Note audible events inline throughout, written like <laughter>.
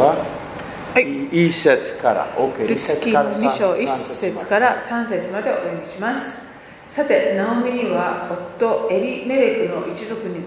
ははい。一節から、OK、ル一ツキ2節から三章1三節から3節までお読みします。さてナオミには夫エリメレクの一族に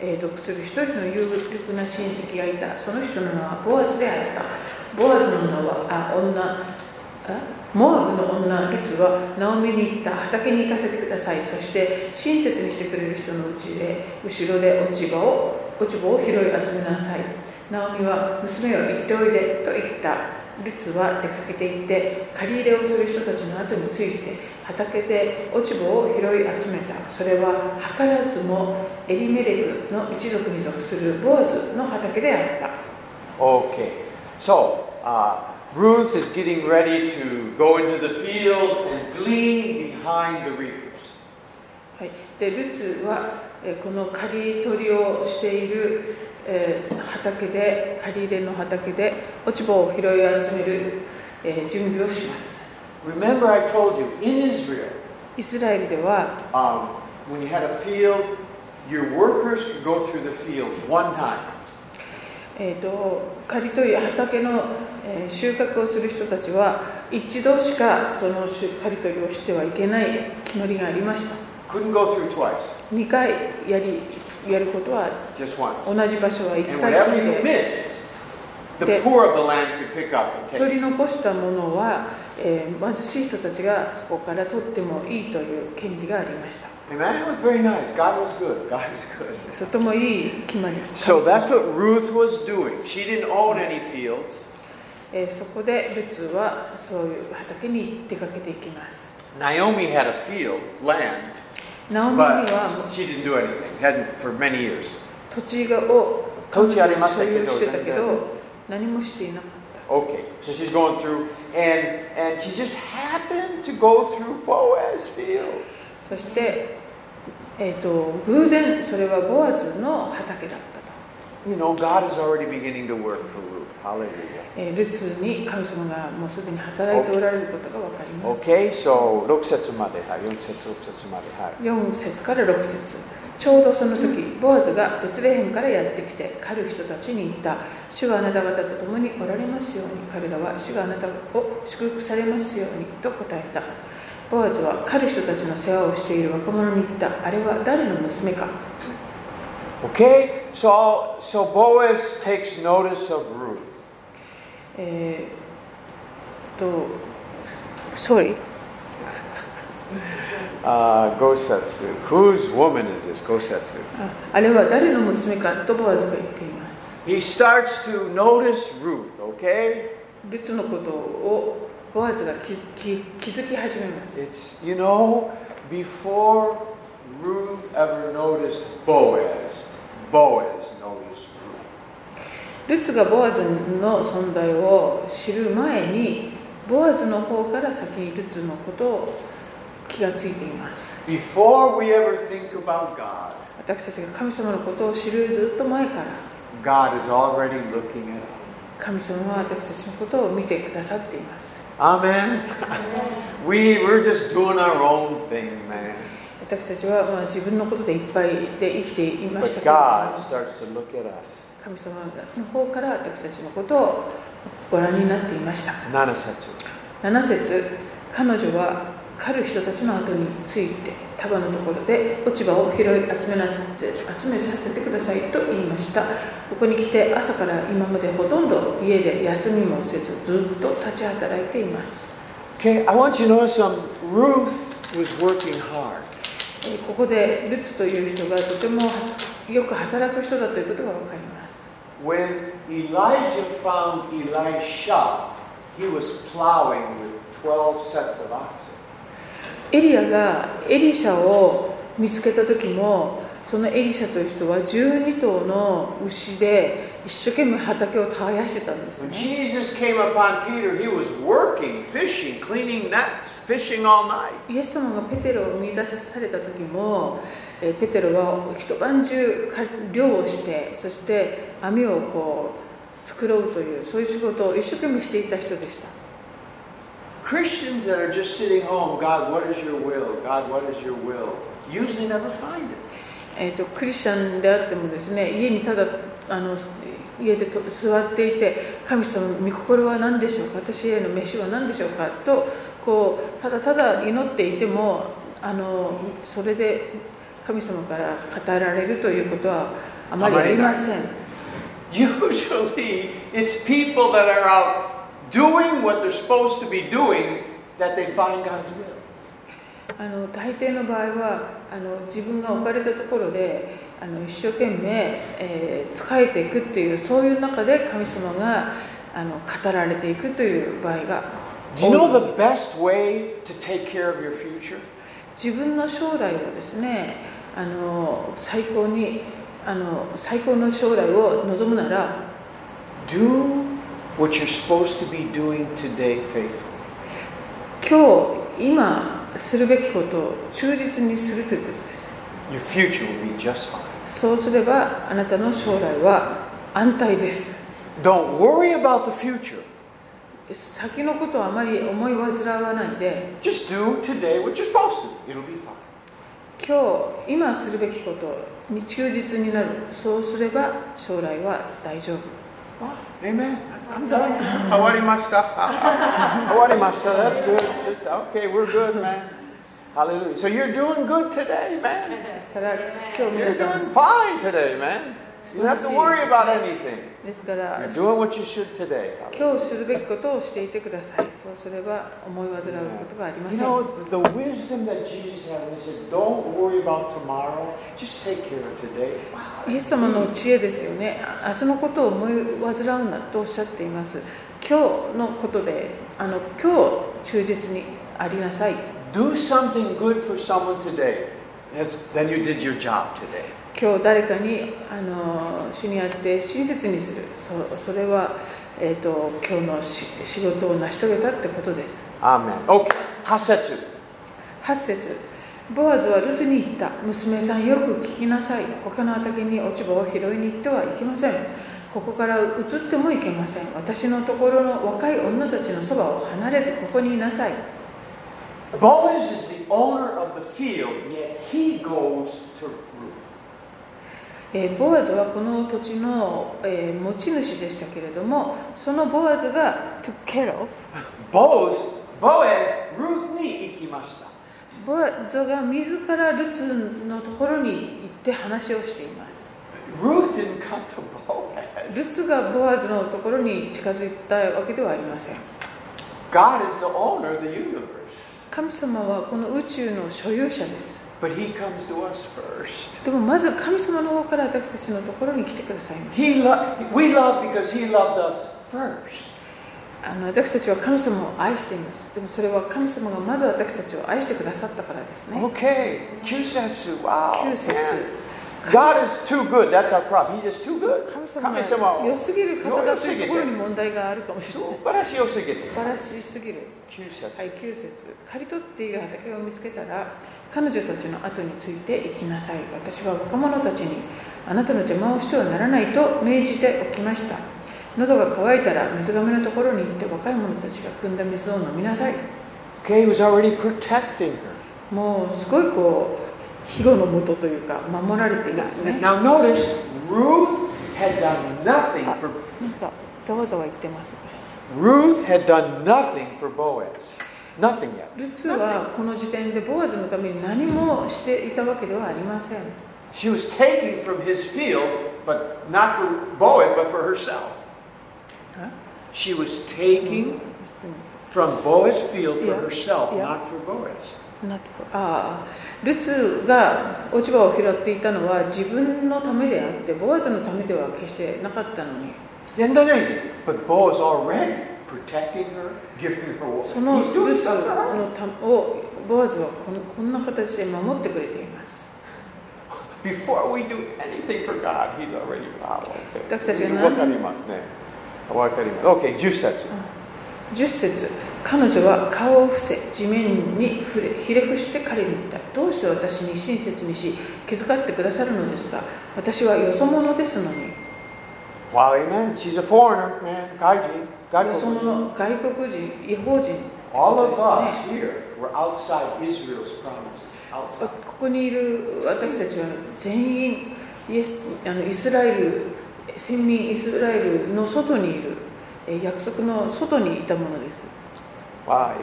えー属する一人の有力な親戚がいた。その人の名はボアズであった。ボアズの名はあ女あモアブの女ルツはナオミに言った。畑に行かせてください。そして親切にしてくれる人のうちで後ろで落ち葉を落ち葉を拾い集めなさいナオミは娘よ行っておいでと言った。ルツは出かけて行って借り入れをする人たちの後について畑で落ち葉を拾い集めた。それは図らずもエリメレクの一族に属するボアズの畑であった。Okay, so uh, Ruth is getting ready to go into the field and glean behind the reapers. はい、でルツはえーこの刈り取りをしている、えー畑で刈り入れの畑で落ち葉を拾い集める、えー準備をします Remember, I told you in Israel, イスラエルでは um, when you had a field, your workers could go through the field one time. えー、と刈り取り畑の、えー収穫をする人たちは一度しかその収刈り取りをしてはいけない決まりがありました Couldn't go through twice, 2回や,りやることは同じ場所は1回。だけで,で取り残したものは、えー、貧しい人たちがそこから取ってもいいという権利がありました。とてもいい決まり。ましたそこでルツはそういう畑に出かけていきます。Naomi had a field, land ナオミに but は she didn't do anything. Hadn't for many years. 土地がを土地ありました所けど有してたけ全ど何もしていなかった Okay, so she's going through, and and she just happened to go through Boaz's field. そして、えー、と偶然それはボアズの畑だったと、 You know, God is already beginning to work for ルツに神様がもうすでに働いておられることが分かります、Okay, so 6節まで、はい、4節、6節まで、はい。4節から6節。ちょうどその時ボアズがベツレヘムからやってきて狩る人たちに言った。主があなた方と共におられますように。彼らは主があなたを祝福されますようにと答えた。ボアズは狩る人たちの世話をしている若者に言った。あれは誰の娘か？Okay, so so Boaz takes notice of Ruth. えー、と sorry Uh, Gosetsu. Whose woman is this? Gosetsu. ああれは誰の娘かとボアズが言っています He starts to notice Ruth, okay? ルツのことをボアズが気づき気づき始めます It's, you know, before Ruth ever noticed Boaz, Boaz. ルツがボアズの存在を知る前にボアズの方から先にルツのことを気がついています Before we ever think about God, 私たちが神様のことを知るずっと前から God is already looking at us. 神様は私たちのことを見てくださっています Amen? we, we're just doing our own thing, man. 私たちはまあ自分のことでいっぱいで生きていま But したけれど God も starts to look at us. 神様の方から私たちのことをご覧になっていました7節7節彼女は狩る人たちの後について束のところで落ち葉を拾い集めなさ集めさせてくださいと言いましたここに来て朝から今までほとんど家で休みもせずずっと立ち働いています Okay, I want you to know some. Ruth was working hard. えーここでルツという人がとてもよく働く人だということが分かります When Elijah found Elisha, he was plowing with 12 sets of oxen. エリアがエリシャを見つけた時もそのエリシャという人は12頭の牛で一生懸命畑を耕してたんです When ね Jesus came upon Peter, he was working, fishing, cleaning nets, fishing all night. イエス様がペテロを見出された時もえーペテロは一晩中か漁をしてそして網をこう作ろうというそういう仕事を一生懸命していた人でした Christians that are just sitting home, God, what is your will? God, what is your will? Usually never find it. えー、とクリスチャンであってもですね家にただあの家でと座っていて神様御心は何でしょうか？私への飯は何でしょうか？とこうただただ祈っていてもあのそれで神様から語られるということはあまりありません。Usually, it's people that are out doing what they're supposed to be doing that they find God's will. あの大抵の場合はあの自分が置かれたところであの一生懸命、えー仕えていくっていうそういう中で神様があの語られていくという場合が Do you know the best way to take care of your future? 自分の将来をですねあの最高にあの最高の将来を望むなら Do what you're supposed to be doing today faithfully. 今日今するべきことを忠実にするということです Your future will be just fine. そうすればあなたの将来は安泰です Don't worry about the future. 先のことはあまり思い煩わないで Just do today what you're supposed to. It'll be fine. 今日今するべきことに忠実になるそうすれば将来は大丈夫 Amen. I'm done. 終わりました。終わりました。That's good. Just okay, we're good, man. Hallelujah. So you're doing good today, man. ですから今日 You're 皆さん doing fine today, man. ですから、今日するべきことをしていてください。そうすれば思い煩うことがありません。イエス様の知恵ですよね。明日のことを思い煩うんだとおっしゃっています。今日のことで、あの今日忠実にありなさい。今日誰かにあの主にあって親切にするそそれは、えー、と今日のし仕事を成し遂げたってことです Amen. Okay. Hasetsu. 8節ボアズはルツに言った娘さんよく聞きなさい他の畑に落ち葉を拾いに行ってはいけませんここから移ってもいけません私のところの若い女たちのそばを離れずここにいなさい Boaz is the owner of the field, yet he goes to Ruth. えーボアズはこの土地の、えー持ち主でしたけれどもそのボアズがトゥケロ Boaz, Boaz, Ruth に行きました。ボアズが自らルツのところに行って話をしています Ruth didn't come to Boaz. ルツがボアズのところに近づいたわけではありません God is the owner of the universe, 神様はこの宇宙の所有者です but he comes to us first. でもまず神様の方から私たちのところに来てくださいまし He lo- we love because he loved us first. たあの私たちは神様を愛していますでもそれは神様がまず私たちを愛してくださったからですね Okay, Kyusetsu, wow. 9節. God is too good. That's our problem. He's just too good. 神様が良すぎる方だというところに問題があるかもしれない素晴らしいよすぎて。素晴らしすぎる9節はい、9節刈り取っている畑を見つけたら彼女たちの後について行きなさい。私は若者たちにあなたの邪魔をしてはならないと命じておきました。喉が渇いたら水がめのところに行って若い者たちが汲んだ水を飲みなさい。Okay, he was already protecting her. もうすごいこう庇護のもとというか守られていますね。Now notice, Ruth had done nothing for なんかざわざわ言ってます。Ruth had done nothing for Boaz. Nothing yet. ルツはこの時点でボアズのために何もしていたわけではありません She was taking from his field, but not for Boaz, but for herself. She was taking from Boaz's field for herself, not for Boaz. なああルツが落ち葉を拾っていたのは自分のためであってボアズのためでは決してなかったのに done anything, but Boaz already そのルツ.のたをボアズはこのこんな形で守ってくれています Before we do anything for God, He's already wow, okay. 私たちが何？わかりますね。わかります。Okay, 10節。10節彼女は顔を伏せ地面に触れひれ伏して彼に言ったどうして私に親切にし気遣ってくださるのですか？私はよそ者ですのに Wow, amen. She's a foreigner, man. Gaijin. よそ.者外国人違法人 All of us ね here were outside Israel's promises. こ Outside. こにいる私たちは全員イエスあのイスラエル先民イスラエルの外にいるえー約束の外にいたものです Wow,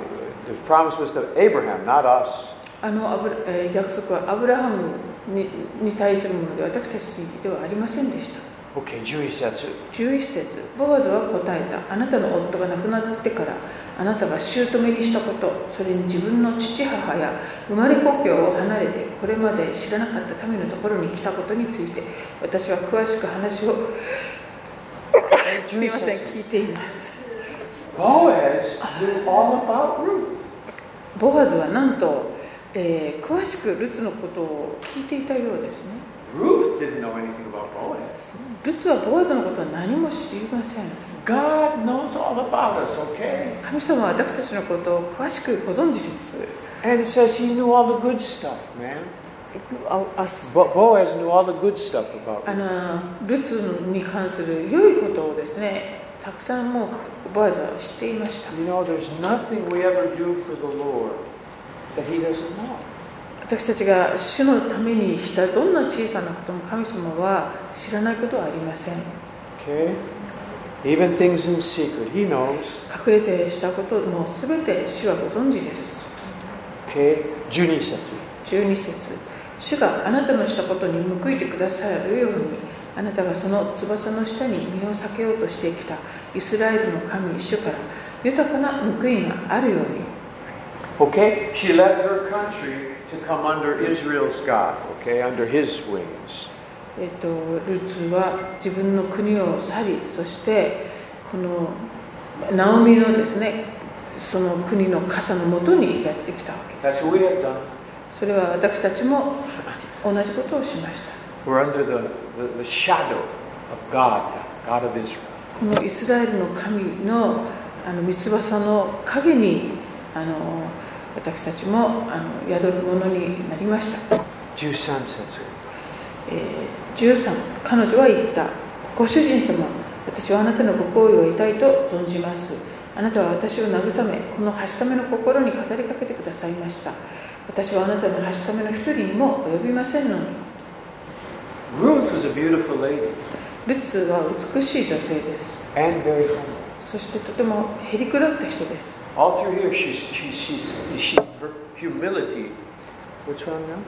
the promise was to Abraham, not us. あのアブ約束はアブラハムにに対するもので私たちではありませんでした Okay, 11節。11節。ボアズは答えた。あなたの夫が亡くなってからあなたが姑にしたこと。それに自分の父母や生まれ故郷を離れてこれまで知らなかった民のところに来たことについて私は詳しく話をすみません聞いています.ボアズはなんと、えー詳しくルツのことを聞いていたようですね Ruth didn't know anything about Boaz. ルツはボアズのことは何も知りません God knows all about us, okay? 神様は私たちのことを詳しくご存知です And it says he knew all the good stuff, man. Bo- Boaz knew all the good stuff about あ Ruth. のルツに関する良いことをですねたくさんもうボアズは知っていました You know, there's nothing we ever do for the Lord that he doesn't know. 私たちが主のためにしたどんな小さなことも神様は知らないことはありません Okay? Even things in secret, he knows. 隠れてしたことも全て主はご存知です Okay? 12節。12節主があなたのしたことに報いてくださるようにあなたがその翼の下に身を避けようとしてきたイスラエルの神主から豊かな報いがあるように Okay? She left her country to come under Israel's God, o k under his wings. えっと、ルツは自分の国を去り、そしてこのナオミのですね、その国の傘のもとにやってきたわけです。それは私たちも同じことをしました。このイスラエルの神の三翼の影に。あの私たちもあの宿るものになりました、13節。えー13彼女は言った。ご主人様私はあなたのご好意を得たいと存じます。あなたは私を慰めこのはしための心に語りかけてくださいました。私はあなたのはしための一人にも及びませんのに。ルツは美しい女性です.そしてとてもへりくだった人です All through here, she's, she's, she's, she, her humility. What's wrong now?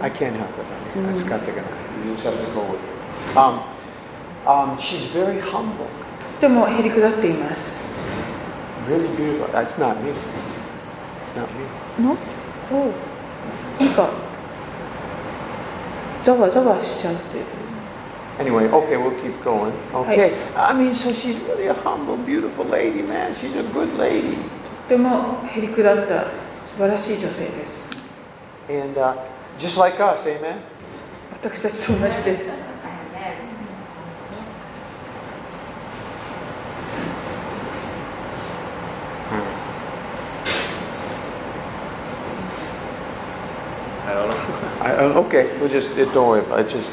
I can't help it. I mean, I just got to You just have to go with it. Um, um, she's very humble. とてもへりくだっています Really beautiful. That's not me. It's not me. のおなんかざわざわしちゃってる Anyway, okay, we'll keep going. Okay. I mean, so she's really a humble, beautiful lady, man. She's a good lady. とてもへりくだった素晴らしい女性です And uh, just like us, amen? 私たちと同じです I don't know. <laughs> I, uh, okay, we'll just, don't worry about it. Just,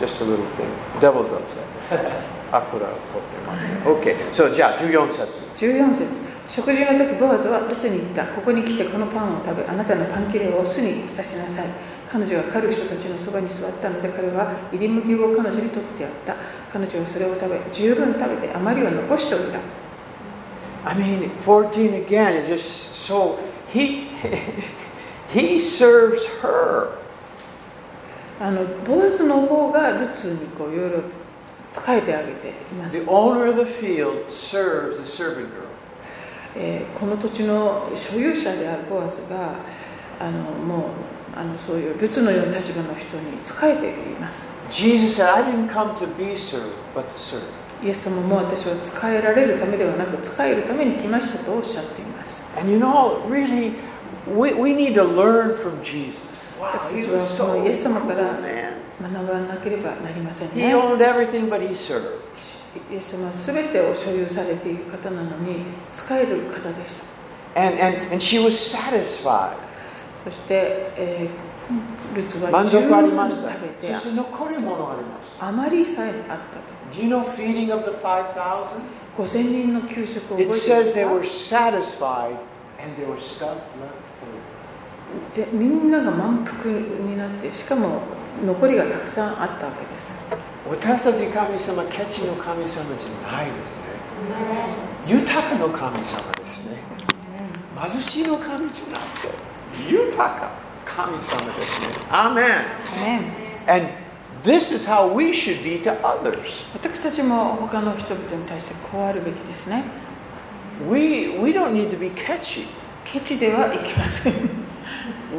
Just a little thing. Devil's upset. I'll put a hook in my Okay, so じゃあ14節。14節食事の時ボアズはルツに言ったここに来てこのパンを食べあなたのパン切れを酢に浸しなさい彼女が狩る人たちのそばに座ったので彼は入り麦を彼女に取ってやった彼女はそれを食べ十分食べてあまりは残しておいた I mean, 14 again is just so, he, <laughs> he serves her. あのボーズの方がルツにこういろいろ仕えてあげています。え、この土地の所有者であるボアズが、あのもうあのそういうルツのような立場の人に仕えています。Jesus said, I didn't come to be served, but to serve. イエス様も私は使えられるためではなく使えるために来ましたとおっしゃっています。And you know, really, we, we need to learn from Jesus. 私はそのイエス様から学ばなければなりませんね。イエス様は全てを所有されている方なのに使える方でした。And, and, and she was satisfied. そして、えー、ルツは満足ありました。そして残り物があります。あまりさえあったと。Do you know feeding of the 5,000? 5,000人の給食を覚えていた。It says they were satisfied and there was stuff left. ぜみんなが満腹になってしかも残りがたくさんあったわけです私たち神様、ケチの神様じゃないですね。豊かの神様ですね。貧しいの神じゃなくて、豊か神様ですね。アーメン。ね And this is how we should be to others. 私たちも他の人々に対してこうあるべきですね We, we don't need to be catchy. ケチではいけません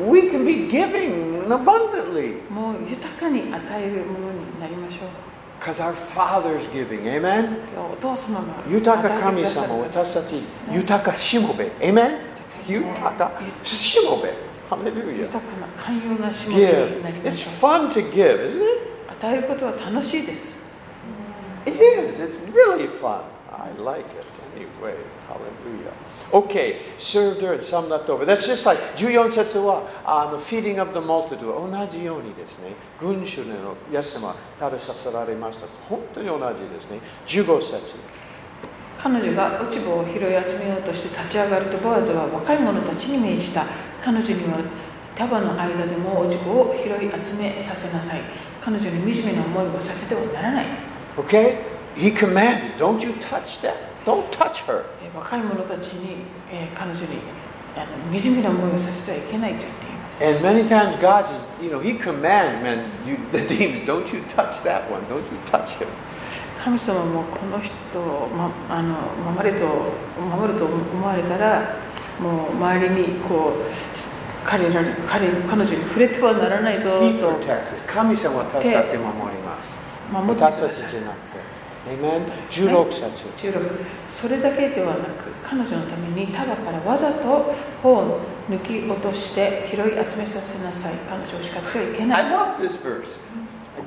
We can be giving abundantly もう豊かに与えるものになりましょう because our Father is giving. Amen. お父様が豊か神与えてくださる様、私たち、豊かしもべ。Amen. 豊かしもべ。Hallelujah. 豊かな寛容なしもべになり Give. ま It's しょ fun to give, isn't it? う与えることは楽しいです It is. It's really fun. I like it anyway. Hallelujah. Okay, served her and some left over. That's just like 14節はあの feeding of the multitude 同じようにですね、群衆のイエス様食べさせられました。本当に同じですね。15節。彼女が落ち葉を拾い集めようとして立ち上がるとボアズは若い者たちに命じた彼女には束の間でも落ち葉を拾い集めさせなさい彼女に惨めな思いをさせてはならない Okay? He commanded, don't you touch that. Don't touch her. えー若い者たちに、えー彼女にあの惨めな思いをさせてはいけないと言っています And many times God says, you know, He commands, man, you, the demons, don't you touch that one, don't you touch him. 神様もこの人を、ま、あの守れと守ると思われたらもう周りにこう彼らに彼彼女に触れてはならないぞ.神様は私たちを守ります。守ってください私たちじゃなくて。Amen? 16節。16それだけではなく彼女のために束からわざと頬を抜き落として拾い集めさせなさい彼女を叱ってはいけな I い love this verse.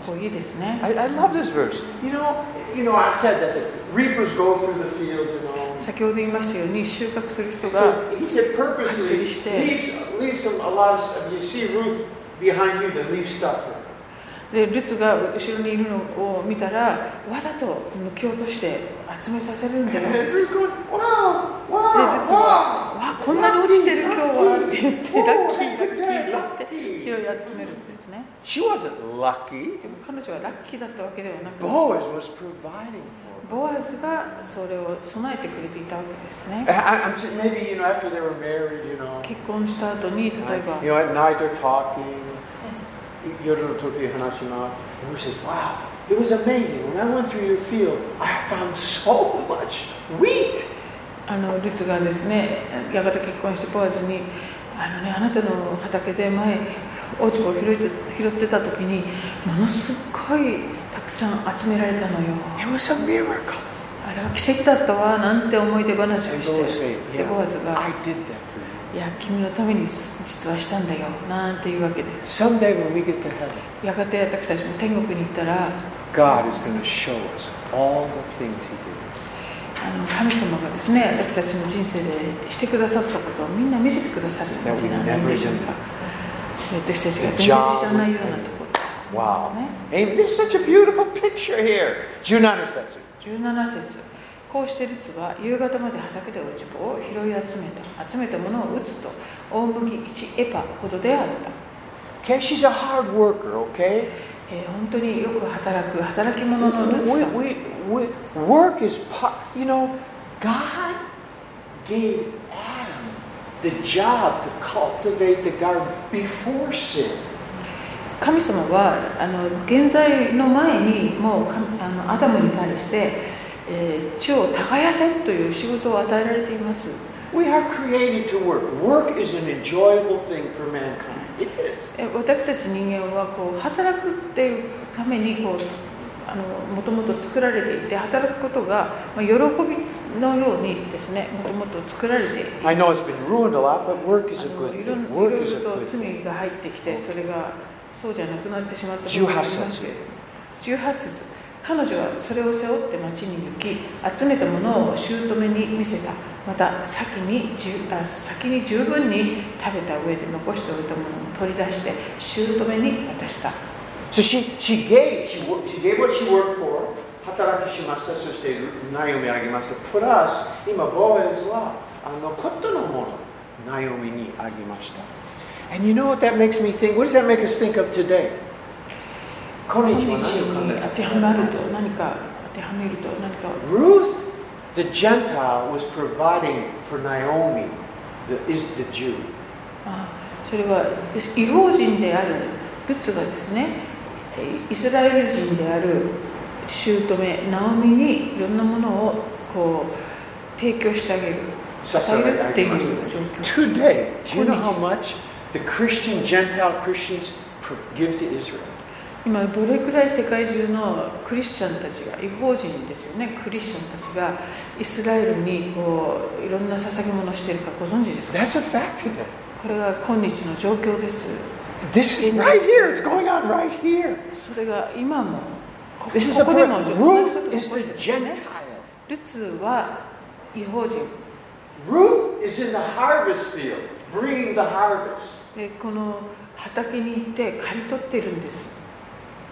ここいいですね I, I love this verse. You know, you know, I said that the reapers go through the fields, you know. 先ほど言いましたように収穫する人が So he said purposely leaves, leaves some, a lot of stuff. You see Ruth behind you that leaves stuff for. でルツが後ろにいるのを見たらわざと抜き落として集めさせるんだよ。<laughs> でルツが「わこんなに落ちてる今日は」って言ってラッキーラッキーって拾い集めるんですね。でも彼女はラッキーだったわけではなくて。ボアズがそれを備えてくれていたわけですね。結婚した後に例えば。夜の時話。あの、ルツがですね、やがて結婚してポーズに、あのね、あなたの畑で前、落ち葉を拾って,拾ってた時に、ものすごいたくさん集められたのよ。あれは奇跡だったわ、なんて思い出話をして、ポーズ、いや、君のためにはしたんだよなんていうわけです。やがて私たちも天国に行ったら、あの神様がですね私たちの人生でしてくださったことをみんな見せてくださる。なんでしょうか私たちが全然知らないようなところ、ね。Wow. 節。こうしてルツは夕方まで畑で落ち葉を拾い集めた集めたものを打つと大麦1エパほどであった Okay, she's a hard worker, okay? えー本当によく働く働き者のルツ We, さん we, we, work is part, you know, God gave Adam the job to cultivate the garden before sin. 神様はあの現在の前にもう神あのアダムに対して、えー地を耕せという仕事を与えられています We are created to work. Work is an enjoyable thing for mankind. It is. え私たち人間はこう働くっていうためにこうあのもともと作られていて働くことが、まあ、喜びのようにですねもともと作られている I know it's been ruined a lot, と good thing. 罪が入ってきてそれがそうじゃなくなってしまったことがありますけれど18節彼女はそれを背負って町に行き集めたものを姑に見せたまた先に十あ先に十分に食べた上で残しておいたものを取り出して姑に渡した So she, she gave, she, she gave what she worked for. 働きしました。そしてナイオミあげました。プラス、今、ボーエズは、あの、コットのもの、ナイオミにあげました。And you know what that makes me think? What does that make us think of today? 今今日日は何を考えに当てはまると何か当てはめると何か Ruth, the Gentile, was providing for Naomi, the, is the Jew. あそれは違法人であるルツがですねえイスラエル人である姑ナオミにいろんなものをこう提供してあげる与えるっていう状況 Today, do you know how much the Christian Gentile Christians pro- give to Israel? 今どれくらい世界中のクリスチャンたちが違法人ですよねクリスチャンたちがイスラエルにこういろんな捧げ物をしているかご存知ですか？That's a fact today. これが今日の状況です This is right here. It's going on right here. それが今もここでも Ruth が is the Gentile. ルツは違法人 Ruth is in the harvest field, bringing the harvest. でこの畑に行って刈り取っているんです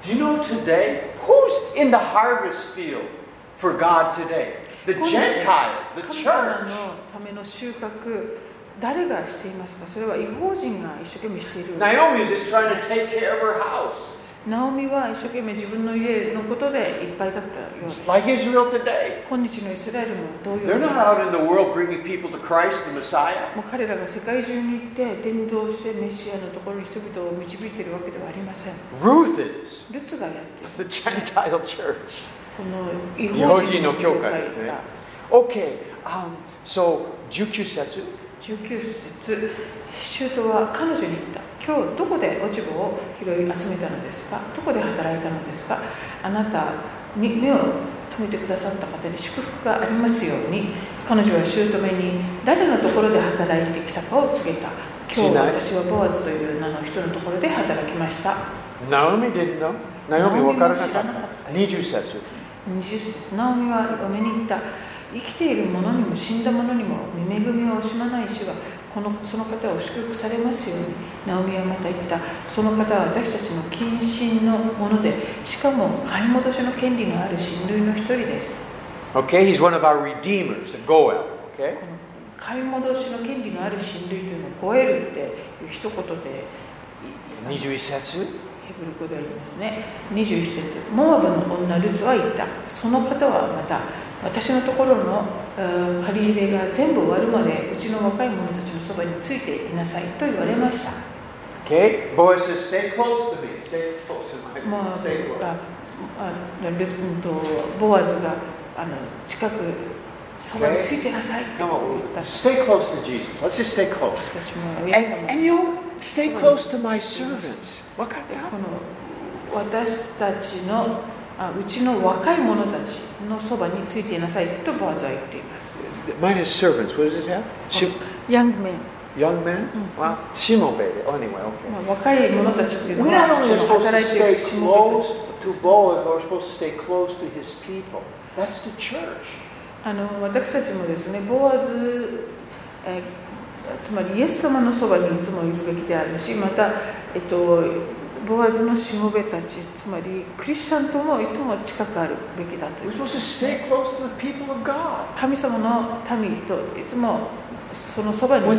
Do you know today who's in the harvest field for God today? The この Gentiles, the 神様 church. のための収穫誰がしていますかそれは違法人が一生懸命している Naomi is just trying to take care of her house. ナオミは一生懸命自分の家のことでいっぱいだったようです Like Israel today. 今日のイスラエルも同様 They're で not out in the world bringing people to Christ, the Messiah. もう彼らが世界中に行って伝道してメシアのところに人々を導いているわけではありません Ruth is ルツがやっている the Gentile church. この違違法人の教会ですねが Okay, um, so 19節19節シュートは彼女に言った。今日どこで落ち葉を拾い集めたのですか？どこで働いたのですかあなたに目を留めてくださった方に祝福がありますように。彼女は姑に誰のところで働いてきたかを告げた。今日私はボアズという名の人のところで働きました。Naomi didn't know. Naomi 分からなかっ知らなかった。た。20節。20節。ナオミは嫁に言った生きている者にも死んだ者にも恵みを惜しまない主がこのその方を祝福されますように。ナオミはまた言った。その方は私たちの近親のものでしかも買い戻しの権利のある親類の一人です。Okay, he's one of our redeemers, a Goel. Okay? 買い戻しの権利のある親類というのをゴエルっていう一言で21節？ヘブル語でありますね。21節。モアブの女ルツは言った。その方はまた私のところの借り入れが全部終わるまでうちの若い者たちのそばについていなさいと言われました。ボアズがあの近くそばについてなさい。と言った。Stay た私たちの、あうちの若い者たちのそばについていなさいとボアズは言っています Mine is servants. What does it have? Young men? Baby. Oh, anyway, okay. まあ、若い者たちっていう We のは not only supposed to stay close to Boaz, but we're supposed to stay close to his people. That's the church. あの私たちもですねボアズ、えーつまりイエス様のそばにいつもいるべきであるしまた、えっと、ボアズのしもべたちつまりクリスチャンともいつも近くあるべきだという.神様の民といつもそのそばにいる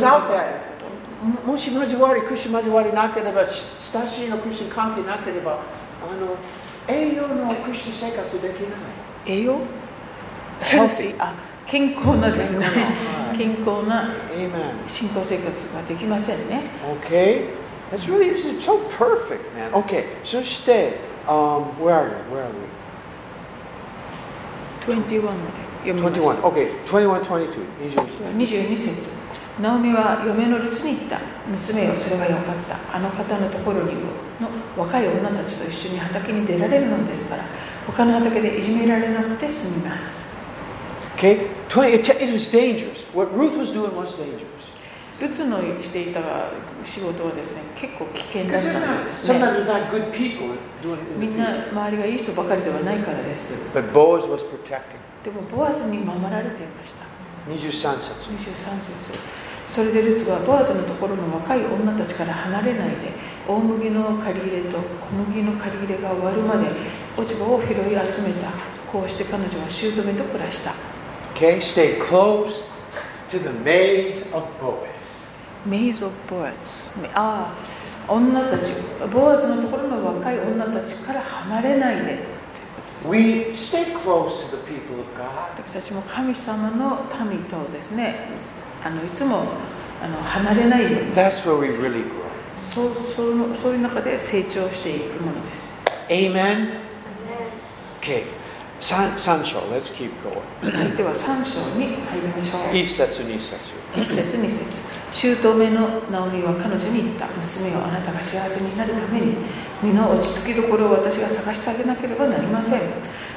もし交わり、クリスチャン交わりなければ、親しいのクリスチャン関係なければ、あの、栄養のクリスチャン生活できない。栄養？ヘルシーあ健康なですね <laughs> はい健康な.信仰生活ができませんね Okay? That's really, this is so perfect, man. Okay, so stay. Um, where are we? Where are we? 21まで読みました21. Okay, 21, 22. 21. 22節ナオミは嫁の留守に言った娘よそれはよかったあの方のところにの若い女たちと一緒に畑に出られるのですから他の畑でいじめられなくて済みます Okay? 20, it, it was dangerous. What Ruth was doing was dangerous. ルツのしていた仕事はですね結構危険だったんですね sometimes there's not good people doing it みん the な field. 周りがいい人ばかりではないからです But Boaz was protecting. でもボアズに守られていました23節。23節それでルツはボアズのところの若い女たちから離れないで大麦の借り入れと小麦の借り入れが終わるまで落ち葉を拾い集めたこうして彼女は姑と暮らした Okay? Stay close to the maids of Boaz. メイズ・オブ・ボアズああ女たちボアズのところの若い女たちから離れないで We stay close to the people of God. 私たちも神様の民とですねあのいつもあの離れないように That's where we really grow. そうそうのそういう中で成長していくものです Amen? Okay. San, Sancho, let's keep going. <coughs> では3章に入りましょう一節二節。1節2節姑のナオミは彼女に言った娘よあなたが幸せになるために身の落ち着きどころを私が探してあげなければなりません。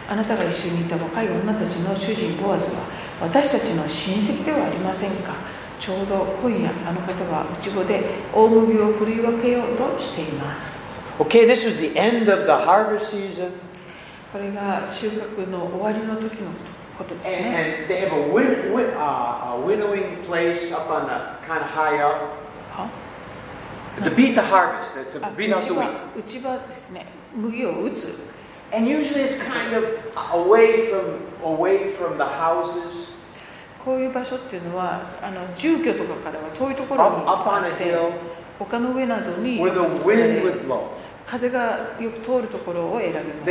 あなたが一緒にいた若い女たちの主人ボアズは私たちの親戚ではありませんか。ちょうど今夜あの方は内子で大麦を振るい分けようとしています。Okay, this was the end of the harvest season. これが収穫の終わりの時のことですね。And they have a, win, win, uh, a winnowing place up on the kind of high up は to beat the harvest, to, beat out 内 the 場 wheat. And usually it's kind of away from away from the houses, こういう場所っていうのはあの住居とかからは遠いところにあって丘の上などに.風がよく通るところを選びま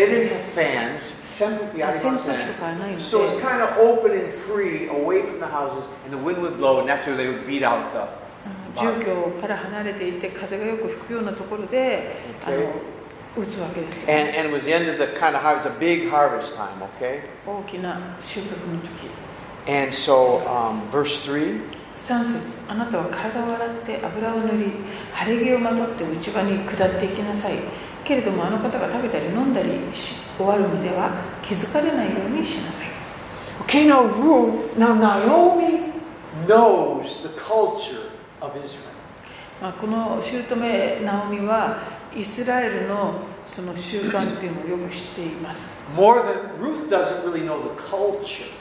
す扇風機ありません。扇風機とかないので So it's kind of open and free away from the houses, and the wind would blow, and where they would beat out the. 住居から離れていて風がよく吹くようなところであ Okay. の打つわけです And, and it was the end of the kind of harvest, a big harvest time, okay? 大きな収穫の時 And so, um, verse 3 3節あなたは体を洗って油を塗り晴れ着をまとって内場に下っていきなさいけれどもあの方が食べたり飲んだりし終わるのでは気づかれないようにしなさい Okay, now Ruth, now Naomi knows the culture of Israel. まあ、この姑ナオミはイスラエルのその習慣というのをよく知っています、More than Ruth doesn't really know the culture.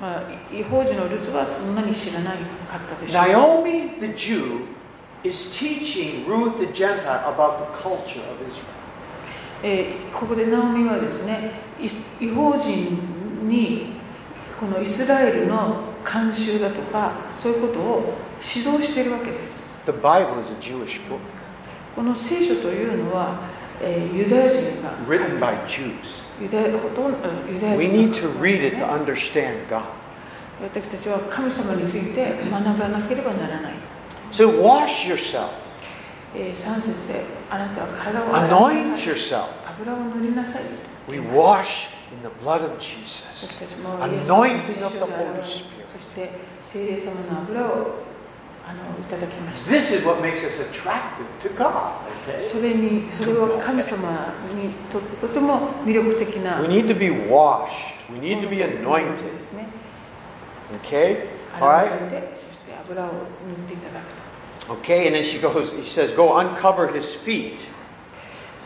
まあ、違法人のルツはそんなに知らなかったでしょう Naomi, the Jew, is teaching Ruth the Gentile about the culture of Israel. えーここでナオミはですね違法人にこのイスラエルの慣習だとかそういうことを指導しているわけです。The Bible is a Jewish book. この聖書というのは、えーユダヤ人が written by Jews. ユダヤほとんどユダヤ We 人 need が to read it to understand God. 私たちは神様について学ばなければならない。So wash yourself, えー、3節であなたは体を洗いな anoint さい yourself. 油を塗りなさい We wash in the blood of Jesus. 私たちもイエス様の Anointing of the 血で洗 Holy われ Spirit. そして聖霊様の油をあのいただきました This is what makes us attractive to God. Okay? それにそれは神様にとってとても魅力的な We need to be washed. We も need の to be ということ anointed. ですね Okay? 洗 All わ right? れてそして油を塗っていただくと Okay, and then she goes, he says, go uncover his feet.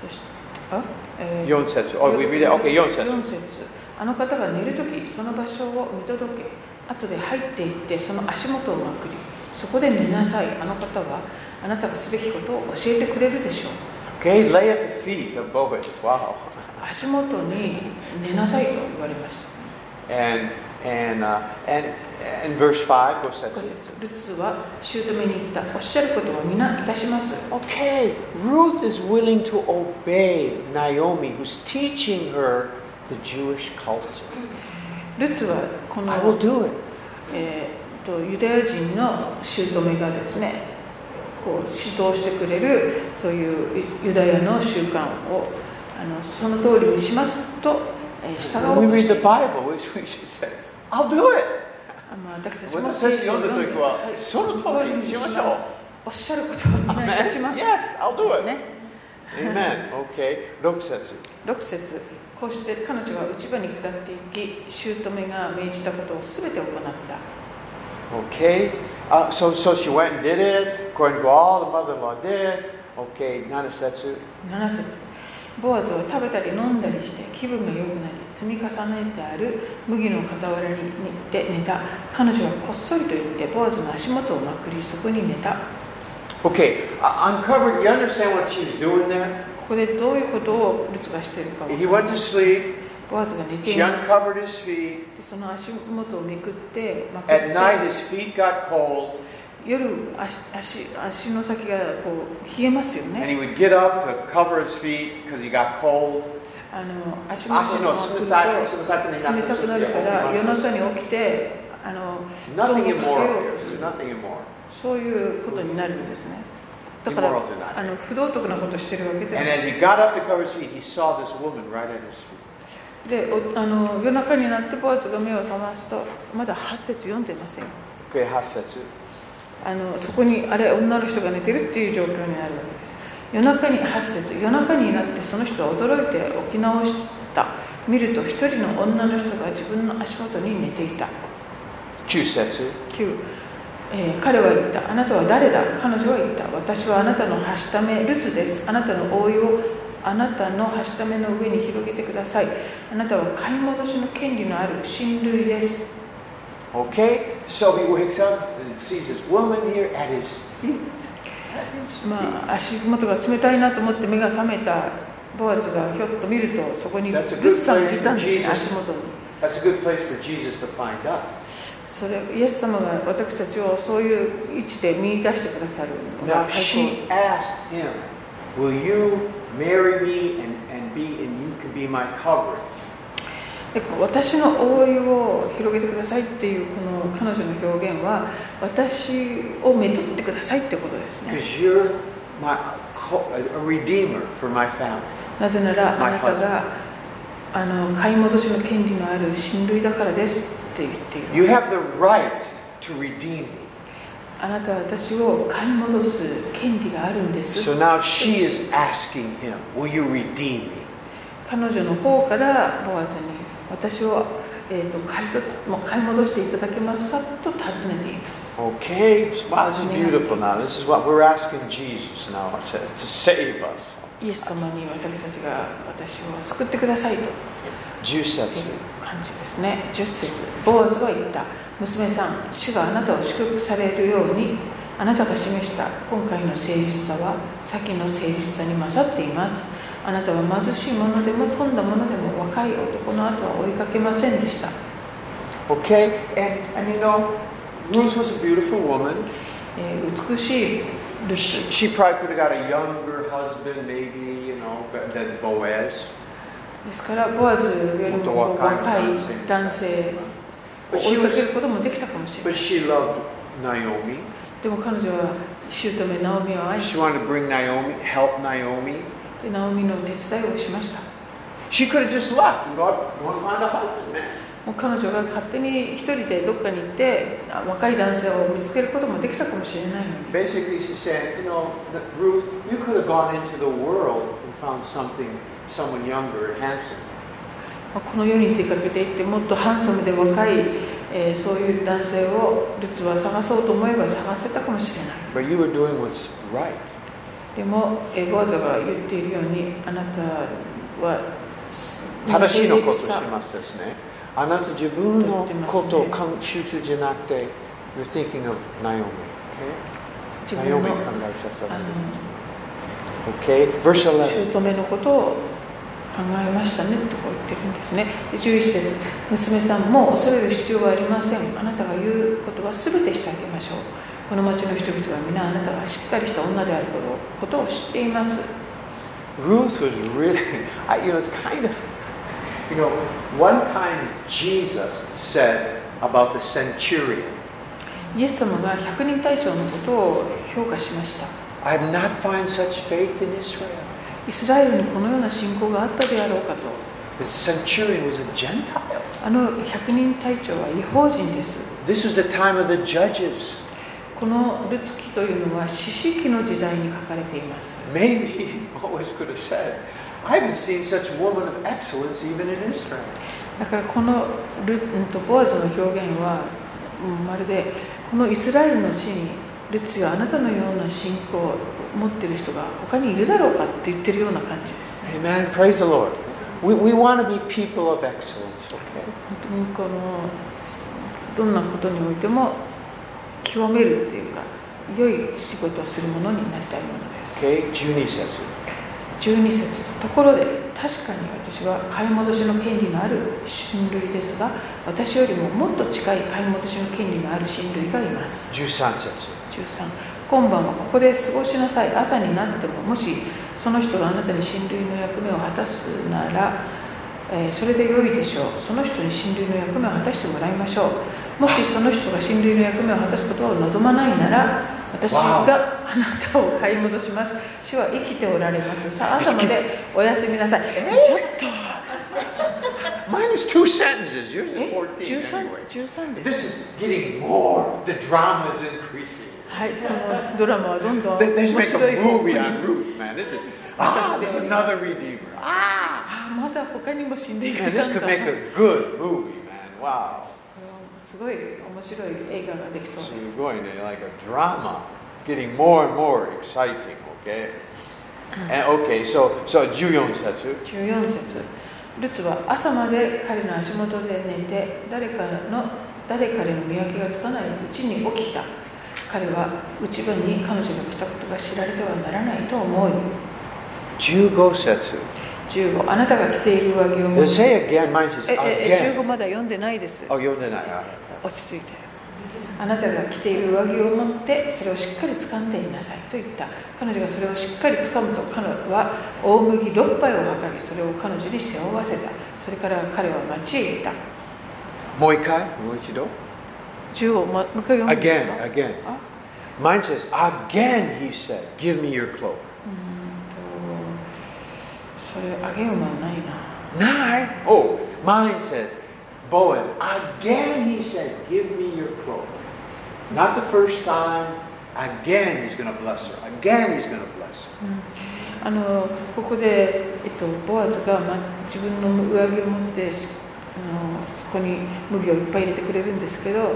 そしてあ、えー4節 Oh, we read it? Okay, 4節4節あの方が寝るときその場所を見届け後で入っていってその足元をまくりそこで寝なさいあの方はあなたがすべきことを教えてくれるでしょう Okay, lay at the feet of Boaz. Wow. <laughs> 足元に寝なさいと言われました And and uh, and and verse five. Go 5 says. 節ルツは姑に言ったおっしゃることは皆いたします Okay, Ruth is willing to obey Naomi, who's teaching her the Jewish culture. ルツはこ I will の、do it. えー、とユダヤ人の姑がですねこう指導してくれるそういうユダヤの習慣をあのその通りにしますと、えー従おうと read し the て we should say, "I'll do it." 私たちも私たち読んだ時ははいその通りにしましょうおっしゃることをお願いします Yes, I'll do it. ね Amen. Okay. 6節6節こうして彼女は内場に下っていき姑が命じたことをすべて行った Okay. Uh, so so she went and did it according to all the mother-in-law did. Okay. 7節7節ボアズは食べたり飲んだりして気分が良くなり積み重ねてある麦の傍らにで寝た彼女はこっそりと言ってボアズの足元をまくりそこに寝た Okay. Uh, uncovered. You understand what she's doing there? ここでどういうことをルツがしているか He went to sleep. ボアズが寝てい She る uncovered his feet. その足元をめくってまくって At night, his feet got cold. 夜足,足の先がこう冷えますよね。あの足の冷たくなるから夜中に起きてあのそういうことになるんですね。だからあの不道徳なことしてるわけではで、あの夜中になってこう、ちょっと目を覚ますとまだ8節読んでません。八節。あのそこにあれ女の人が寝てるっていう状況になるわけです。夜中に8節夜中になってその人は驚いて起き直した。見ると一人の女の人が自分の足元に寝ていた。9節。9、えー彼は言った。あなたは誰だ？彼女は言った。私はあなたのはしためルツです。あなたの覆いをあなたのはしための上に広げてください。あなたは買い戻しの権利のある親類です Okay, so he wakes up and sees this woman here at his feet. At his まあ、足元が冷たいなと思って目が覚めたボアズがひょっと見るとそこにル That's a ツ good さんが place いたん for ですね Jesus. 足元に That's a good place for Jesus to find us. それイエス様が私たちをそういう位置で見出してくださるの Now が最 she asked him, Will you marry me and, and be and you can be my covering? 私の覆いを広げてくださいっていうこの彼女の表現は私をめとってくださいってことですね my family. なぜならあなたがあの買い戻しの権利のある親類だからですって言っている You have the right to redeem me. あなたは私を買い戻す権利があるんです So now she is asking him, Will you redeem me? 彼女の方からボアズに私を、えー、と買いともう買い戻していただけますかと尋ねています。Okay, wow, this is beautiful. Now. This is what we're asking Jesus now <laughs> to, to save us. イエス様に私たちが私を救ってくださいと。10節。いう感じですね。10節。ボアズは言った。娘さん主があなたを祝福されるようにあなたが示した今回の誠実さは先の誠実さに勝っていますあなたは貧しい者でも富んだ者でも若い男の後は追いかけませんでした Okay, and, and you know, Ruth was a beautiful woman. えー美しいル She, probably could have got a younger husband, maybe, you know, than Boaz. ですからボアズよりもこう若い男性を追いかけることもできたかもしれな But い she loved Naomi. でも彼女は姑ナオミを愛し She wanted to bring Naomi, help Naomi. でナオミの手伝いをしました She could have just left and gone, go and find a husband, man. もう彼女が勝手に一人でどっかに行ってあ若い男性を見つけることもできたかもしれないのに Basically, she's saying, you know, Ruth, you could have gone into the world and found something, someone younger and handsome. まあこの世に出かけていってもっとハンサムで若い、えーそういう男性をルツは探そうと思えば探せたかもしれない But you were doing what's right. でも、えーボアザが言っているようにあなたは正しいのことをしますですね。あなた自分のことを集中じゃなくて、you're thinking of Naomi. 自 Okay? 分 Naomi の考えさせあられるの Okay? Verse 11. 姑のことを考えましたねとこう言ってるんですねで11節娘さんもう恐れる必要はありませんあなたが言うことは全てしてあげましょうこの町の人々は皆あなたがしっかりした女であることを知っています Ruth was really, you know, it's kind of, you know, one time Jesus said about the centurion, イエス様が百人隊長のことを評価しました I have not found such faith in Israel. イスラエルにこのような信仰があったであろうかと The centurion was a Gentile. あの百人隊長は違法人です This was the time of the judges. このルツキというのは、四式の時代に書かれています。だからこのル、う、とボワズの表現は、う、まるでこのイスラエルの地にルツよあなたのような信仰を持っている人が他にいるだろうかって言ってるような感じです。どんなことにおいても極めるっていうか良い仕事をするものになりたいものです。Okay? 12節。12節。ところで確かに私は買い戻しの権利のある親類ですが私よりももっと近い買い戻しの権利のある親類がいます。13節。13今晩はここで過ごしなさい。朝になってももしその人があなたに親類の役目を果たすなら、えーそれで良いでしょう。その人に親類の役目を果たしてもらいましょうもしその人が親類の役目を果たすことを望まないなら私があなたを買い戻します主は生きておられますさあ朝までおやすみなさいちょっと Mine is two sentences. Yours え is 14 13, anyway. 13です This is getting more. The drama is increasing. はいこのドラマはどんどん They, 面 they should make 白い a 方向 movie に on Ruth, man. This is ah, there's another redeemer. Ah, あまだ他にも死んでいく man, んだ this could make a good movie, man. Wow. すごい面白い映画ができそうです。So you're going to like a drama. It's getting more and more exciting. Okay? And okay, so so 14節14節ルツは朝まで彼の足元で寝て誰かの誰彼の見分けがつかないうちに起きた。彼は内場に彼女が来たことが知られてはならないと思い15節15あなたが着ている上着を持 again. 15まだ読んでないです。あ読んでないあ落ち着いて。あなたが着ている上着を持ってそれをしっかり掴んでいなさい。と言った。彼女がそれをしっかり掴むと彼は大麦6杯を測りそれを彼女に背負わせた。それから彼は町へ行った。もう一回もう一度15ももう一回読むんです Again, か again. あ？Mine says, again, he said, give me your cloak. それあげようもないな Nine. Oh, mine says, Boaz, again, he said, give me your cloak. Not the first time. Again, he's going to bless her. Again, he's going to bless her. あのここで、えっと、ボアズが、ま、自分の上着を持ってしあのそこに麦をいっぱい入れてくれるんですけど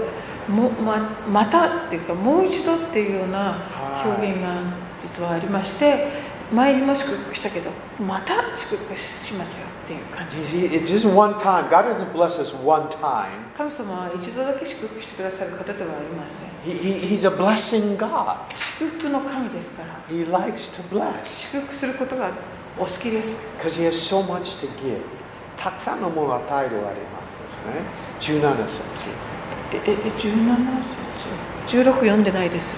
もままたっていうかもう一度っていうような表現が実はありまして前にも祝福したけどまた祝福しますよっていう感じ It's just one time. God doesn't bless us one time. 神様は一度だけ祝福してくださる方ではありません He, he, he's a blessing God. 祝福の神ですから He likes to bless 祝福することがお好きです because he has so much to give. たくさんのものを与えるありますですね。17節。えええ17節16読んでないです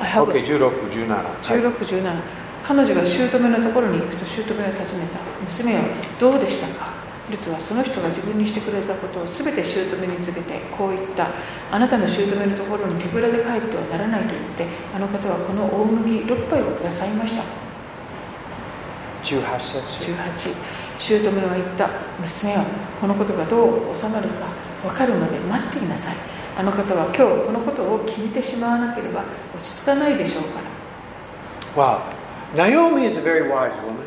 Huh? Okay, 16、17。はい16、17彼女が姑のところに行くと姑が尋ねた。娘よどうでしたか？ルツはその人が自分にしてくれたことを全て姑に告げてこう言った。あなたの姑のところに手ぶらで帰ってはならないと言ってあの方はこの大麦6杯をくださいました。18節。18姑は言った。娘よこのことがどう収まるか分かるまで待っていなさい。あの方は今日このことを決めてしまわなければ落ち着かないでしょうから。Wow. Naomi is a very wise woman.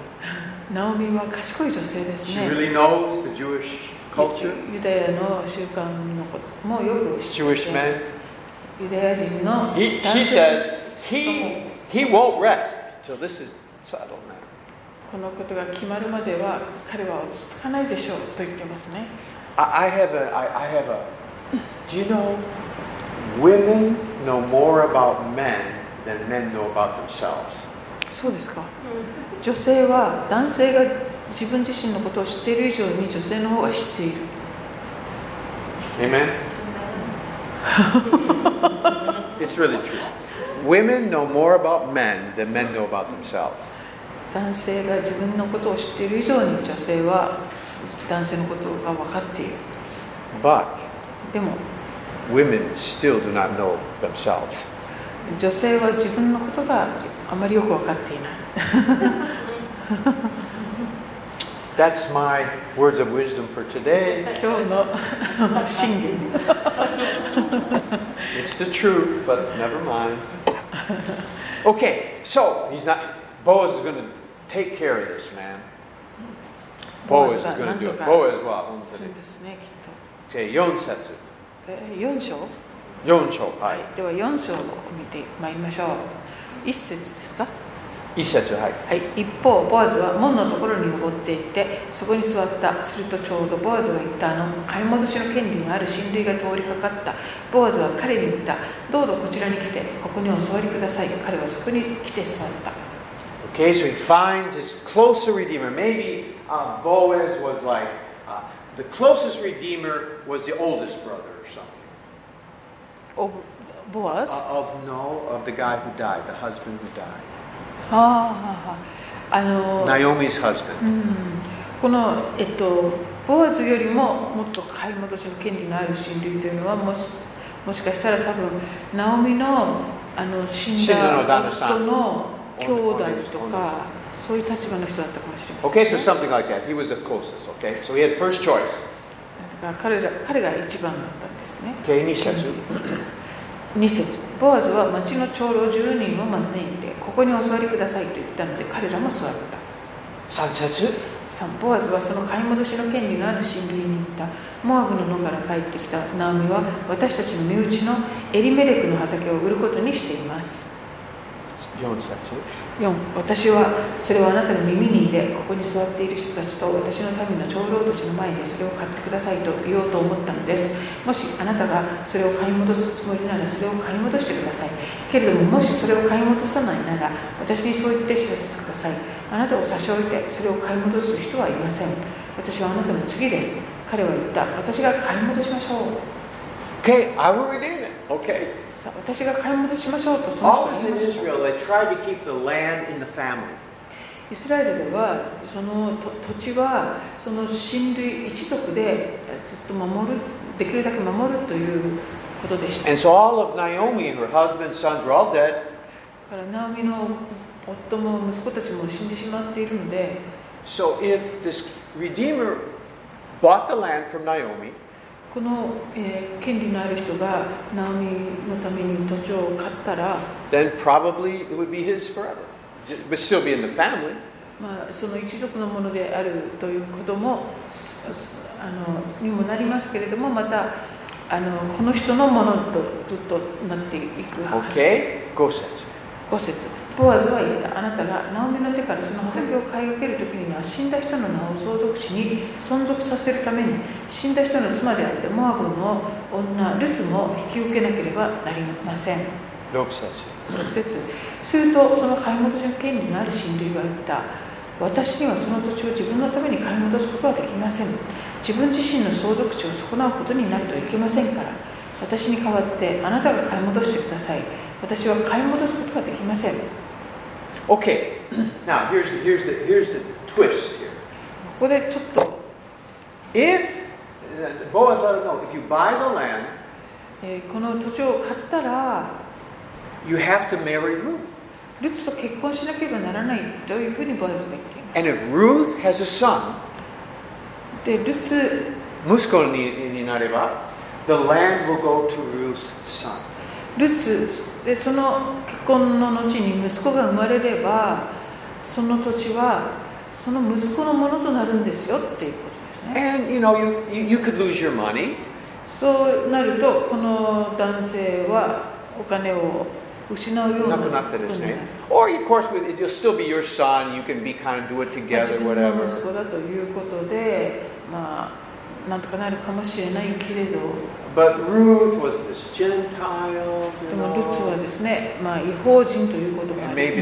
ナオミは賢い女性です She ね really knows the Jewish culture, ユダヤの習慣のこともよく知って Jewish men. ユダヤ人の He, 男 she 性 says he, he won't rest till this is settled now. このことが決まるまでは彼は落ち着かないでしょうと言ってますね I, I have a, I, I have a, do you know, women know more about men than men know about themselves. そうですか女性は男性が自分自身のことを知っている以上に女性の方が知っている Amen? it's really true. Women know more about men than men know about themselves. 男性が自分のことを知っている以上に女性は男性のことが分かっている But でも women still do not know themselves. 女性は自分のことがあまりよく分かっていない That's my <laughs> words of wisdom for today. <laughs> 今日の真言 It's the truth, but never mind. Okay, so he's not. Boaz is going to take care of this man. Boaz is going to do it. Boaz は本当そうに。ですねきっと Okay, 4節。え4章4章。ははいい。、では4章を見てまいりましょう1節です か1節、はい。はい、一方、ボアズは門のところに登っていって、そこに座った。するとちょうどボアズが言ったあの買い戻しの権利のある親類が通りかかった。ボアズは彼に言った。どうぞこちらに来て、ここにお座りください。彼はそこに来て座った。Okay, so he finds his closer redeemer. Maybe uh, Boaz was like uh, the closest redeemer was the oldest brother or something. オブボアズ Uh, of no, of the guy who died, the husband who died. はあはあはああの Naomi's husband. うんこの、えっと、ボアズよりももっと買い戻しの権利のある親類というのはもしもしかしたら多分ナオミのあの死んだの旦だ那さん夫の兄弟とおかそういう立場の人だったかもしれません、Okay, so something like that. He was the closest, okay? So he had first choice. だから彼ら彼が一番だったんですね Okay, Nishatsu. 2節ボアズは町の長老10人を招いてここにお座りくださいと言ったので彼らも座った。Sansetsu. 3ボアズはその買い戻しの権利のある親類に行った。モアブの野から帰ってきたナオミは私たちの身内のエリメレクの畑を売ることにしています Yonsetsu. 4私はそれをあなたの耳に入れここに座っている人たちと私の民の長老たちの前でそれを買ってくださいと言おうと思ったのです。もしあなたがそれを買い戻すつもりならそれを買い戻してください。けれどももしそれを買い戻さないなら私にそう言って知らせてください。あなたを差し置いてそれを買い戻す人はいません。私はあなたの次です。彼は言った。私が買い戻しましょう。Okay, I will redeem it. Okay. 私が買い戻しましょうとその人は。イスラエルではその土地はその親類一族でずっと守るできるだけ守るということでした。So、Naomi husband, だからナオミの夫も息子たちも死んでしまっているので。So if this redeemer この、えー権利のある人がナオミのために土地を買ったら、then probably it would be his forever. But still be in the family. まあ、その一族のものであるということもあのにもなりますけれどもまたあのこの人のものとずっとなっていくはずです。Okay? Go says. 5節ボアズは言ったあなたがナオミの手からその畑を買い分ける時には死んだ人の名を相続地に存続させるために死んだ人の妻であってモアブの女ルツも引き受けなければなりません。6節6節するとその買い戻しの権利のある親類は言った。私にはその土地を自分のために買い戻すことはできません。自分自身の相続地を損なうことになるといけませんから。私に代わってあなたが買い戻してください。私は買い戻すことができません。Okay, now here's the, here's the, here's the twist here. ここでちょっと、 If, uh, Boaz let him know, if you buy the land, えーこの土地を買ったら you have to marry Ruth. ルツと結婚しなければならないというふうにボアズが言っていま And if Ruth has a son, すでルツ Musko ni, ni nareba, the land will go to Ruth's son. ルツ でその結婚の後に息子が生まれればその土地はその息子のものとなるんですよっていうことですね。そうなるとこの男性はお金を失うようになる。Or, of course, it'll、息子だということで、まあ、なんとかなるかもしれないけれど。でもルツはですね、まあ、違法人ということがあって、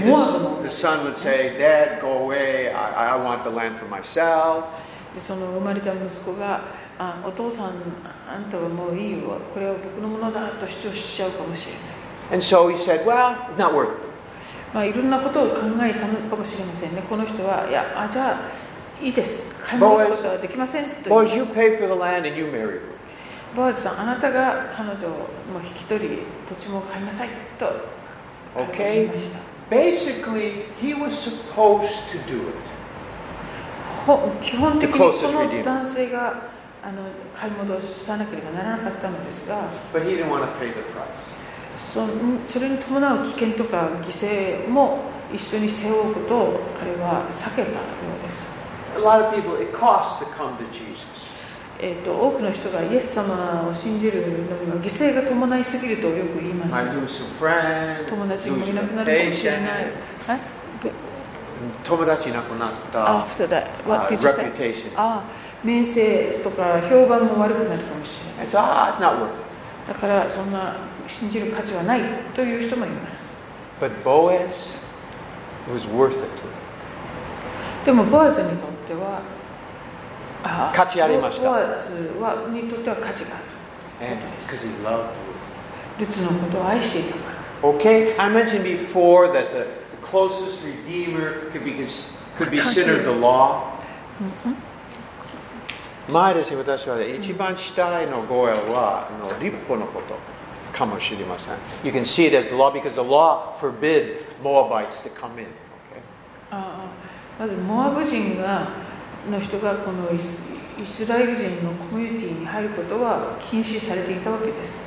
その生まれた息子が、あお父さん、あんたはもういいよ、これは僕のものだと主張しちゃうかもしれない。まあ、いろんなことを考えたのかもしれませんね、この人は、いや、あじゃいいです、買ることはできません。ボアズさんあなたが彼女を引き取り土地も買いなさいと Okay? Basically, he was supposed to do it. ほ基本的にこの.男性があの買い戻さなければならなかったのですが But he didn't want to pay the price. そそれに伴う危険とか犠牲も一緒に背負うことを彼は避けたようです、A lot of people, it costs to come to Jesus. えー、と多くの人がイエス様を信じるのに犠牲が伴いすぎるとよく言います。友達もいなくなるかもしれない。友達いなくなった。ああ、名声とか評判も悪くなるかもしれない。Not だからそんな信じる価値はないという人もいます。But Boaz でも、ボアズにとっては、価値ありましたボアズはにとっては価値がある.ルツのことを愛していたから Okay, I mentioned before that the, the closest redeemer could be, could be considered the law. 前ですね、私は一番下のゴエルはあの立法のことかもしれません。You can see it as the law because the law forbid Moabites to come in. Okay? ああまずモアブ人がの人がこのイスラエル人のコミュニティに入ることは禁止されていたわけです。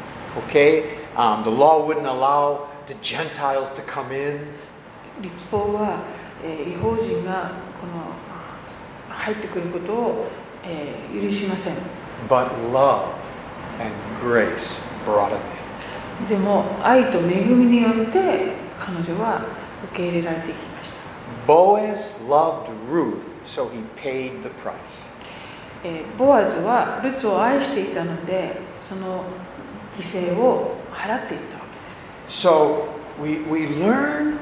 Okay, um, the law wouldn't allow the Gentiles to come in. 立法は、えー違法人がこの入ってくることを、えー許しません。But love and grace brought them in. でも愛と恵みによって彼女は受け入れられていきました。Boaz loved Ruth, so he paid the price. えーボアズはルツを愛していたのでその犠牲を払っていったわけです。So we, we learn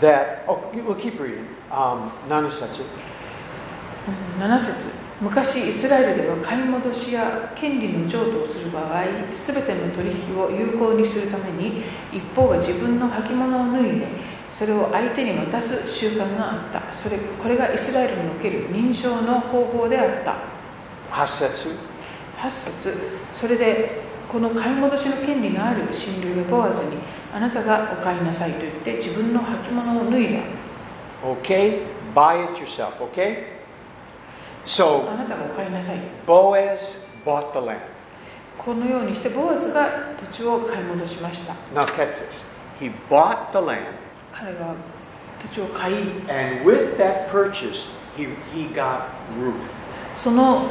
that, oh, we'll keep reading. Um, 何節7節昔イスラエルでは買い戻しや権利の譲渡をする場合すべての取引を有効にするために一方が自分の履物を脱いでそれを相手に渡す習慣があったそれこれがイスラエルにおける認証の方法であった8節8節それでこの買い戻しの権利がある親類がボアズにあなたがお買いなさいと言って自分の履物を脱いだ Okay? Buy it yourself, okay? So あなたがお買いなさい Boaz bought the land. このようにしてボアズが土地を買い戻しました Now catch this. He bought the land, 彼は土地を買い and with that purchase, he, he got Ruth. その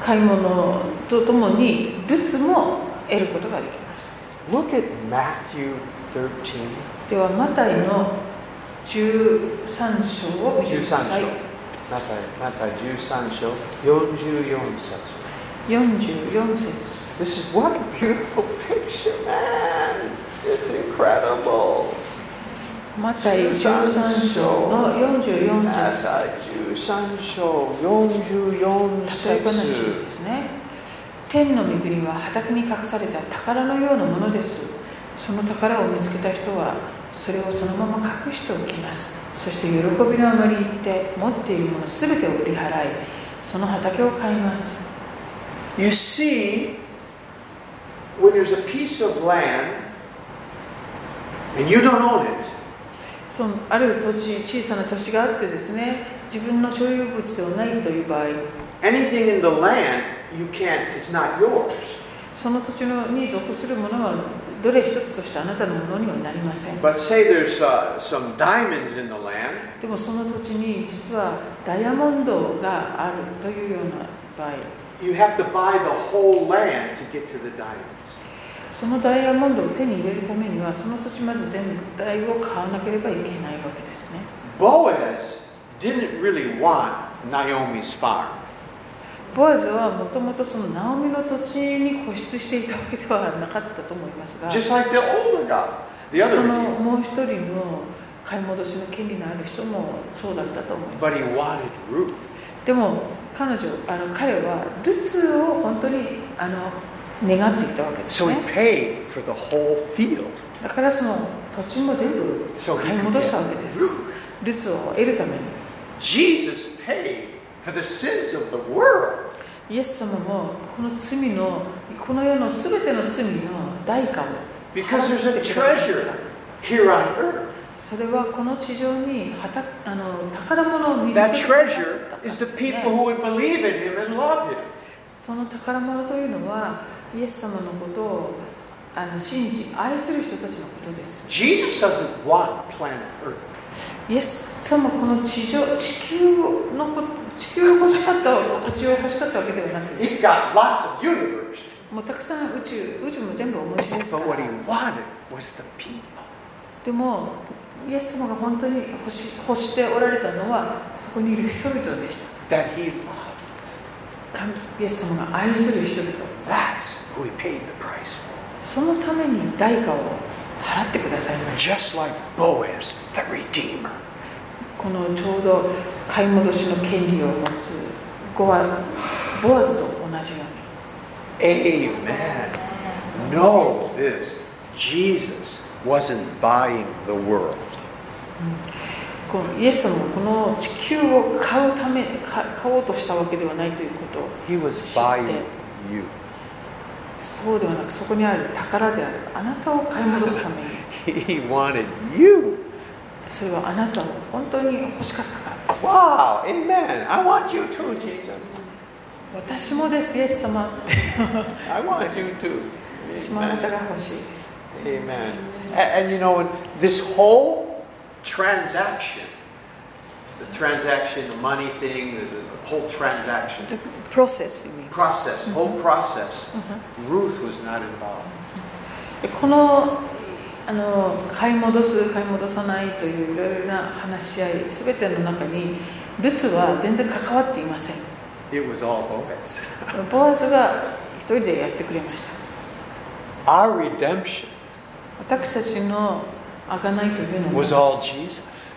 買い物とともにルツも得ることができます Look at Matthew 13. ではマタイの13章を見てくだ13さい章。また、また13章、44節。44節 This is what a beautiful picture, man. It's incredible. マタイ13章の44ま節。た13章、44例え話。ですね天の御国は畑に隠された宝のようなものです。その宝を見つけた人はそれをそのまま隠しておきます。そして喜びのあまり言って持っているものすべてを売り払いその畑を買います。You see, when there's a piece of land and you don't own it, そのある土地小さな土地があってですね自分の所有物ではないという場合 anything in the land, you can't, it's not yours. その土地のに属するものはどれ一つとしてあなたのものにはなりません But say there's uh, some diamonds in the land, でもその土地に実はダイヤモンドがあるというような場合 you have to buy the whole land to get to the diamonds. そのダイヤモンドを手に入れるためにはその土地まず全体を買わなければいけないわけですね Boaz didn't really want Naomi's farm. ボアズはもともとそのナオミの土地に固執していたわけではなかったと思いますが Just like the older guy, the そ other の redeemer. もう一人の買い戻しの権利のある人もそうだったと思います But he wanted Ruth. でも彼女あの彼はルツを本当にあの願っていたわけです So ね he paid for the whole field. だからその土地も全部 So he 買い戻したわけです.ルツを得るために Jesus paid for the sins of the world. イエス様もこの罪のこの世の全ての罪の代価を Because there's a treasure here on earth. それはこの地上にはたあの宝物を見つけ That て treasure is the people who would believe in him and love him. その宝物というのはイエス様のことをあの信じ愛する人たちのことです Jesus doesn't want planet Earth. イエス様この地上地球のこ地球を欲しかった土地を欲しかったわけではなく He's got lots of universe. もうたくさん宇宙宇宙も全部お持ちですか But what he ら wanted was the people. でもイエス様が本当に欲し欲しておられたのはそこにいる人々でした That he loved. 神イエス様が愛する人々そのために代価を払ってくださいました。Like Boaz, the Redeemer. このちょうど買い戻しの権利を持つボアボアズと同じように。Amen. Know this. Jesus wasn't buying the world, このイエスもこの地球を買うためか買おうとしたわけではないということを He was 知っ buying て you. そうではなくそこにある宝であるあなたを買い戻すために He wanted you. それはあなたを本当に欲しかったから Wow, amen. I want you too, Jesus. 私もですイエス様 I want you too. 私もあなた.が欲しいです Amen. And you know, this whole transaction, the transaction, the money thing, the, the whole transaction, The process you mean process, whole process, Ruth was not involved. でこのあの買い戻す買い戻さないといういろいろな話し合い全ての中にルツは全然関わっていません It was all Boaz. <laughs> ボアズが一人でやってくれました Our redemption 私たちの贖いというの was は all Jesus.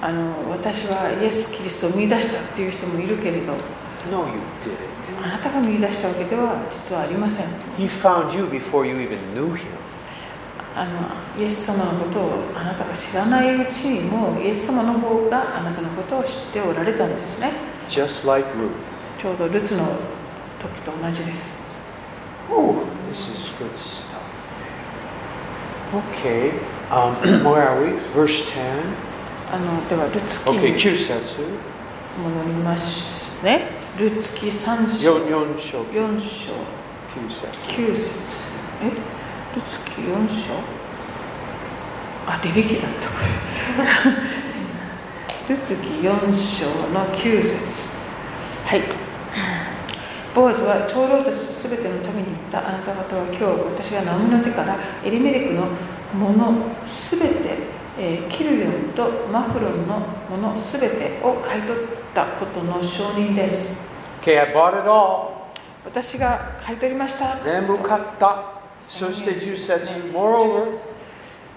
あの私はイエス・キリストを見出したっていう人もいるけれど No, you didn't. あなたが見出したわけでは実はありません He found you before you even knew him. あのイエス様のことをあなたが知らないうちにもうイエス様の方があなたのことを知っておられたんですね Just like Ruth. ちょうどルツの時と同じです Oh, this is good stuff. Okay, um, <clears throat> where are we? Verse 10. あのではルツ記 Okay, に.戻りますね。ルツ記3章。Yon, yon shou. 4章。Kyusetsu. 9節。え？ルツ記4章？あレビ記だったこれ。<laughs> ルツ記4章の9節。はい。ボーズは長老たちすべてのために言った。あなた方は今日私がナオミの手からエリメレクのものすべて、えーキルヨンとマフロンのものすべてを買い取ったことの証人です Okay, I bought it all. 私が買い取りました全部買った。そして10節 Moreover,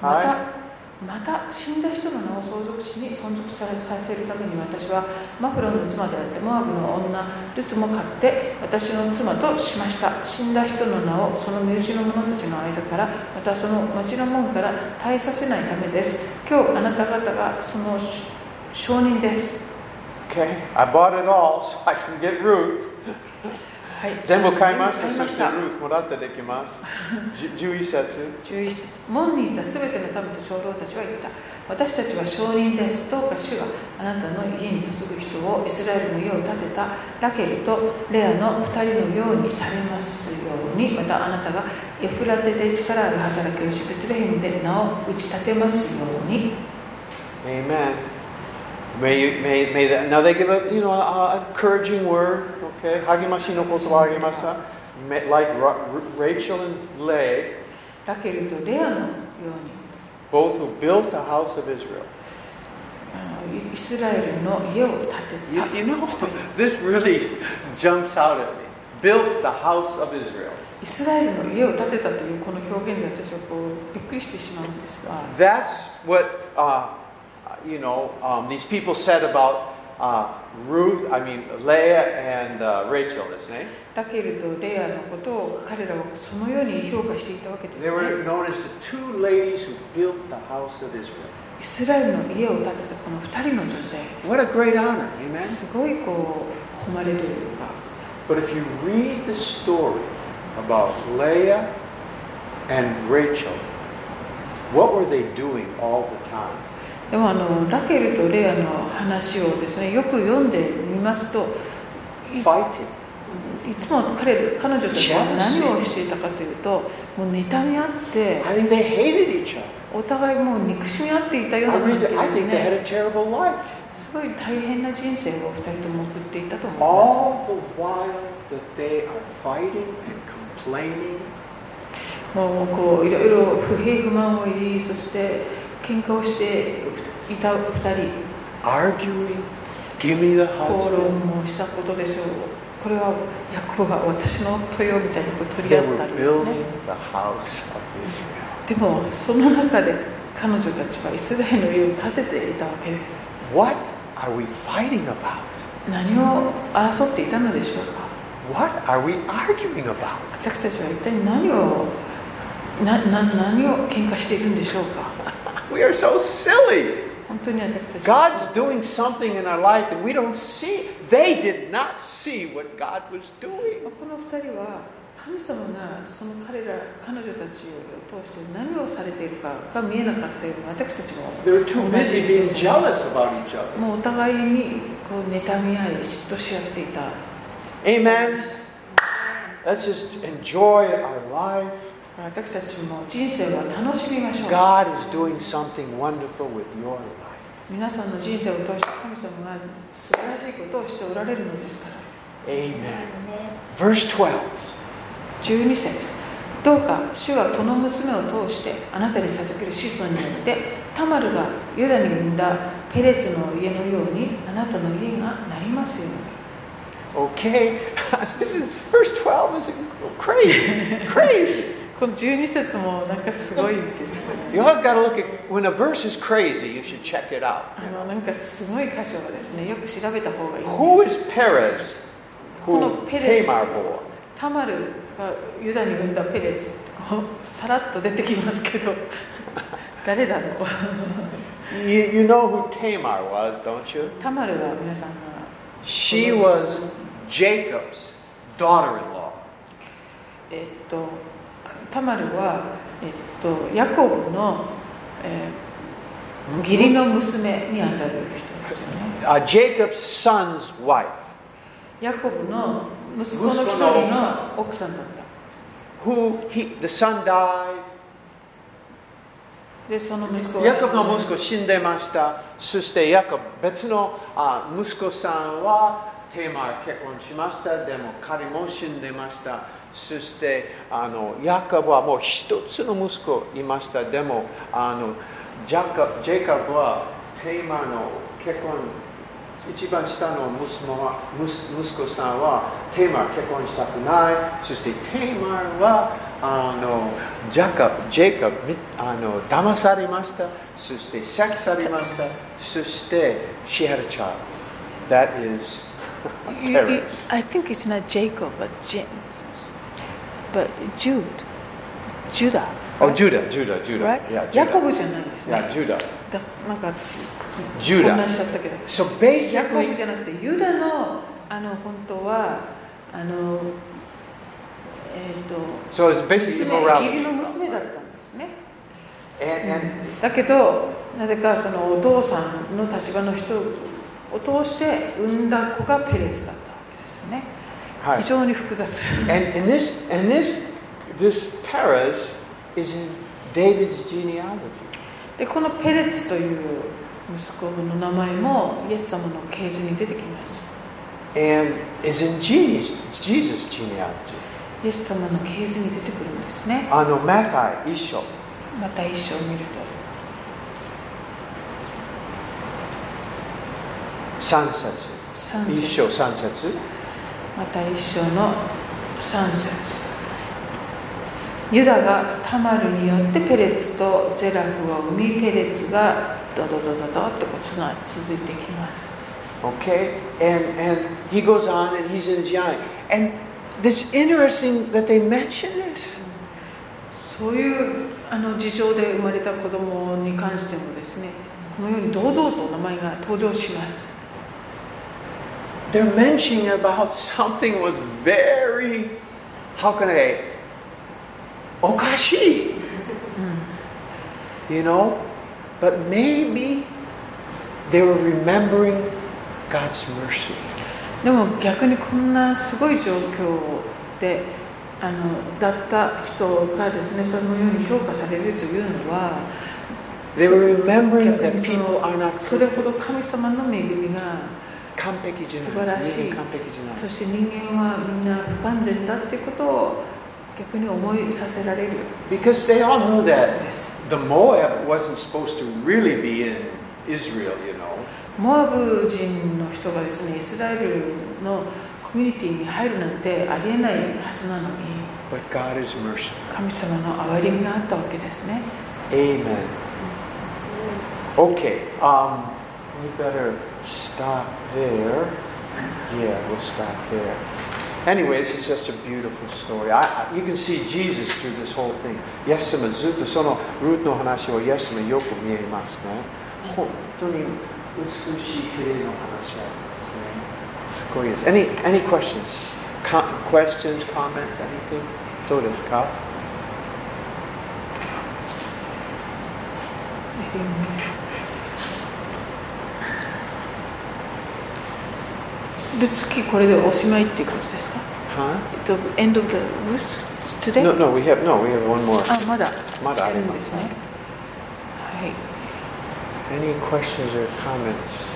また、はまた死んだ人の名を相続地に存続させるために私はマフロンの妻であってモアブの女ルツも買って私の妻としました。死んだ人の名をその身内の者たちの間からまたその町の門から絶えさせないためです。今日あなた方がその証人です。Okay, I bought it all so I can get Ruth. はい。全部買いました。そして全部買いました Ruth もらってできます。じ11節11節門にいたすべての民と長老たちは言った。私たちは証人ですどうか主があなたの家に嫁ぐ人をイスラエルの家を建てた。ラケルとレアの2人のようにされますように。またあなたがエフラテで力ある働きをしベツレヘムで名を打ち立てますように。Amen. May you, may, may that, now they give a, you know, a encouraging word, okay? 励ましの言葉をあげました。May- Like Ra- Rachel and Leah, ラケルとレアのように both who built the house of Israel. あのイイスラエルの家を建て You, た you know, <laughs> this really jumps out at me. Built the house of Israel. イスラエルの家を建てたというこの表現で私はこうびっくりしてしまうんですが That's what, uh, you know, um, these people said about uh, Ruth, I mean, Leah and uh, Rachel, isn't it? ラケルとレアのことを彼らはそのように評価していたわけです They were ね。 known as the two ladies who built the house of Israel. イスラエルの家を建てたこの二人の女性、 What a great honor, amen? すごいこう誉れというか、 But if you read the story about Leah and Rachel, what were they doing all the time? でもあのラケルとレアの話をですねよく読んでみますと、いつも彼彼女たちは何をしていたかというと、もう妬み合って.お互いもう憎しみ合っていたような関 read, 係 I ですね。すごい大変な人生をお二人とも送っていたと思います。もうこういろいろ不平不満を言いそして喧嘩をしていた二人 arguing, give me the 口 husband. 論もしたことでしょうこれはヤコブが私の夫よみたいにこう取り合ったりですね.でもその中で彼女たちはイスラエルの家を建てていたわけです What are we fighting about? 何を争っていたのでしょうか？What are we arguing about? 私たちは一体何をなな何を喧嘩しているんでしょうか？We are so silly. 本当に私たちは God's doing something in our life and we don't see. They did not see what God was doing. この二人は神様がその彼ら彼女たちを通して何をされているかが見えなかったように私たちも They were too 同じ busy で being す jealous about each other. もうお互いにこう妬み合い嫉妬し合っていた Amen. Let's just enjoy our life. 私たちも人生は楽しみましょう God is doing something wonderful with your life. 皆さんの人生を通して神様が素晴らしいことをしておられるのですから Amen. Verse 12. 12節どうか主はこの娘を通してあなたに授ける子孫によってタマルがユダに産んだペレツの家のようにあなたの家がなりますように Okay. <laughs> this is verse 12 is crazy. crazy. この12節もなんかすごいですよね You always got to look at when a verse is crazy, you should check it out. あのなんかすごい箇所はですねよく調べた方がいいんです Who is Perez この who ペレ Tamar ツ bore? タマルがユダに産んだペレツこうさらっと出てきますけど誰だろう <laughs> You, you know who Tamar was, don't you? タマルは皆さんが She was Jacob's daughter-in-law. えっと タマルは、えっと、ヤコブの、えー義理の娘にあたる人ですよね Uh, Jacob's son's wife, ヤコブの息子の一人の奥さんだった who he, the son died. でその息子はヤコブの息子死んでました。そしてヤコブ別のあ息子さんはテーマ結婚しました。でも彼も死んでました。そしてあのヤコブはもう一つの息子いました。でもあのジャコジェイコブはテーマの結婚一番下の息子は息息子さんはテーマ結婚したくない。そしてテーマはあのジャコブ、ジェイコブみあの騙されました。そしてセックスされました。そして she had a child. That is <laughs> You- you- Perez. I think it's not Jacob but Jim but Jude Judah Oh, Judah, Judah, Judah. right? Yeah, ヤコ Judah. ブじゃないですね Yeah, Judah. だなんか私 Judah 混乱しちゃったけど So ヤコブ basically, じゃなくてユダのあの本当はあのえっ、と so it's basically 娘義理.の娘だったんですね And, and だけどなぜかそのお父さんの立場の人を通して産んだ子がペレツだったわけですよね非常に複雑。And, and this and this this Perez is in David's genealogy. でこのペレツという息子の名前もイエス様の系図に出てきます。And is in Jesus, Jesus' genealogy. イエス様の系図に出てくるんですね。あのマタイ一章また一章を見ると。三節。三一章節三節また一章の三節ユダがタマルによってペレツとゼラフを生みペレツがドドドドドってこうつな続いていきます Okay? And and he goes on and he's in Zion. And this interesting that they mention this. そういうあの事情で生まれた子供に関してもですねこのように堂々と名前が登場します They're mentioning about something was very how can I okashi. You know? But maybe they were remembering God's mercy. でも逆にこんなすごい状況であのだった人がですねそのように評価されるというのは They were remembering 逆 that にそ people are の not それほ perfect. ど神様の恵みが 完璧じゃ素晴。らしい。そして人間はみんな不完全だってことを逆に思いさせられる Because they all knew で that す the Moab wasn't supposed to really be in Israel, you know. モアブ人の人がですねイスラエルのコミュニティに入るなんてありえないはずなのに But God is merciful. 神様の憐れみがあったわけですね Amen. Okay, um, we better stop there. Yeah, we'll stop there. Anyway, this is just a beautiful story. I, I, you can see Jesus through this whole thing. イエス様ずっとそのルートの話をイエス様よく見えますね。本当に美しい綺麗な話ですね。すごいです。Any, any questions? Co- questions, comments, anything? どうですかル ツキこれでおしまいっていうことですか Huh? The end of the verse today? No, no, we have, no, we have one more. あまだまだありますねはい Any questions or comments?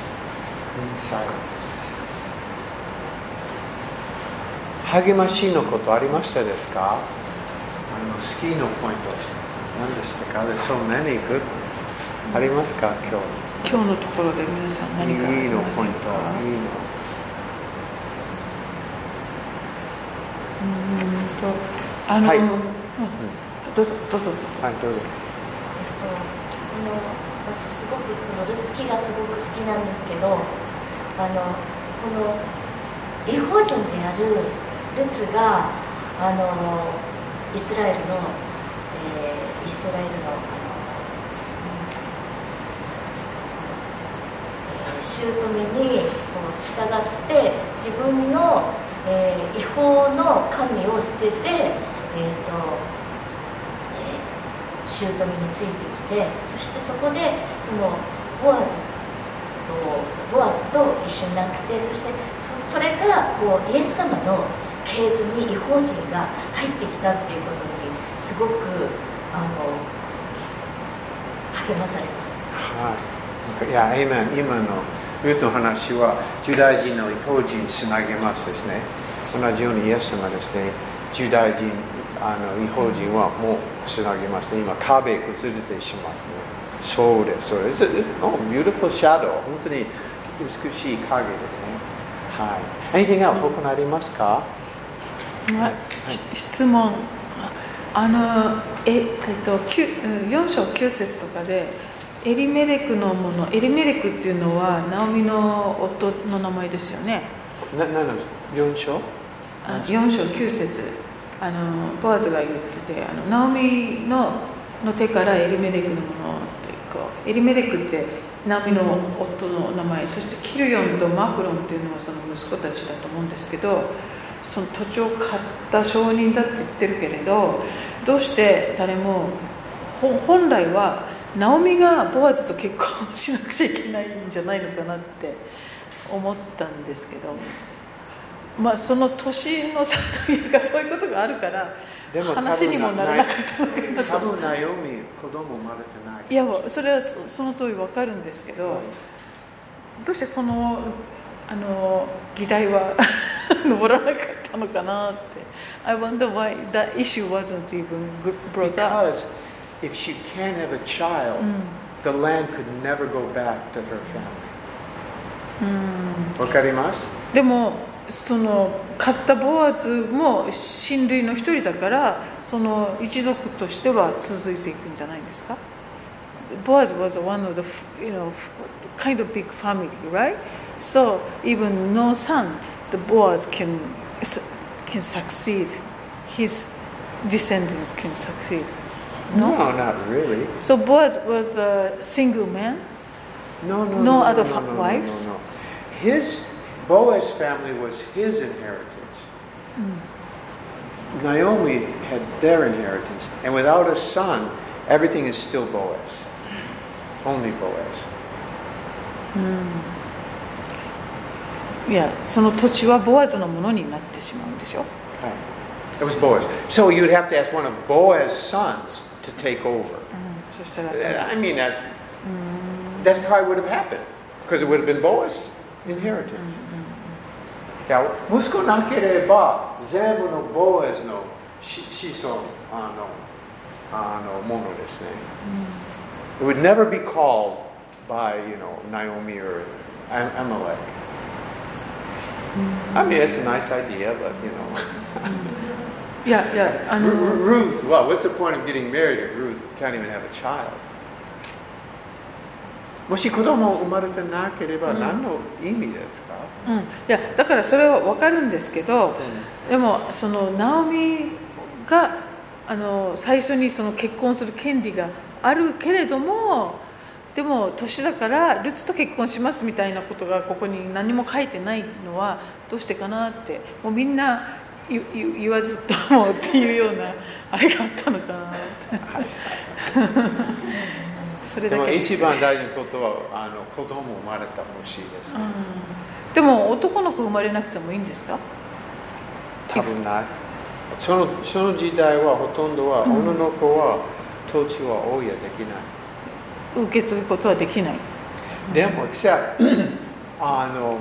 Insights? 励ましのことありましたですかあのスキーのポイント何でしたか There's so many good ones. ありますか今今日のところで皆さん日何かあいいのりますかポイントいいのうーんとあの、はい。うんどうぞどうぞ。はいどうぞ。えっと、この私すごくこのルツキがすごく好きなんですけどあのこの違法人であるルツがあのイスラエルの、えーイスラエルのあの、うんそのえー姑にこう従って自分の、えー違法の神を捨てて、えーとえー姑についてきてそしてそこでそのボアズとボアズと一緒になってそしてそそれがこうイエス様の系図に違法人が入ってきたっていうことにすごくあの励まされます。はい。いや、今のルートの話は、ユダヤ人の違法人につなげますですね。同じようにイエス様ですね、ユダヤ人、あの違法人はもうつなげまして、今、壁崩れてしますね。そうです、そうです。It's, oh, beautiful shadow. 本当に美しい影ですね。はい。Anything else? 他にありますか？はい質問あのえ、えっと、きゅうん4章9節とかでエリメレクのものエリメレクっていうのはナオミの夫の名前ですよね。な、なの ?4 章？あ4章9節。あのボアズが言っててあのナオミのの手からエリメレクのものってこうエリメレクってナオミの夫の名前そしてキルヨンとマフロンっていうのはその息子たちだと思うんですけどその土地を買った証人だって言ってるけれどどうして誰もほ本来はナオミがボアズと結婚しなくちゃいけないんじゃないのかなって思ったんですけどまあその年の差というかそういうことがあるから話にもならなかったのかなと多分ナイオミ、子供生まれてない。いやそれはそその通りわかるんですけどどうしてそのあの議題は <laughs> 登らなかったのかなって I wonder why that issue wasn't even brought up if she can't have a child, うん the land could never go back to her family. うんわかりますでもその買ったボアズも親類の一人だからその一族としては続いていくんじゃないですか Boaz was one of the you know kind of big family right so even no son the Boaz can can succeed his descendants can succeed no, not really. so Boaz was a single man No, no, No no, other no, fa- no, no, wives? No, no. His Boaz family was his inheritance. Naomi had their inheritance, and without a son, everything is still Boaz. Only Boaz. いやその土地はボアズのものになってしまうんでしょ Right. It was Boaz. So you'd have to ask one of Boaz's sons to take over. そしたらそれ I mean, that's, that's probably would have happened because it would have been Boaz' inheritance. いや息子なければ全部のボーエズの子子孫あのあのものですね。It would never be called by, you know, Naomi or Am- Amalek. I mean, it's a nice idea, but, you know. いやいやあの Ru- Ruth, well, what's the point of getting married if Ruth can't even have a child? もし子供生まれてなければ何の意味ですか、うん、いやだからそれは分かるんですけど、でもそのナオミがあの最初にその結婚する権利があるけれどもでも年だからルツと結婚しますみたいなことがここに何も書いてないのはどうしてかなって。もうみんな言わずともっていうようなあれがあったのかな。っ <laughs> てそれでもだけです。一番大事なことはあの子供生まれた欲しいです、うん。でも男の子生まれなくてもいいんですか？多分ない。そのその時代はほとんどは女の子は土地は親できない、受け継ぐことはできない。でもじゃあ <laughs> あの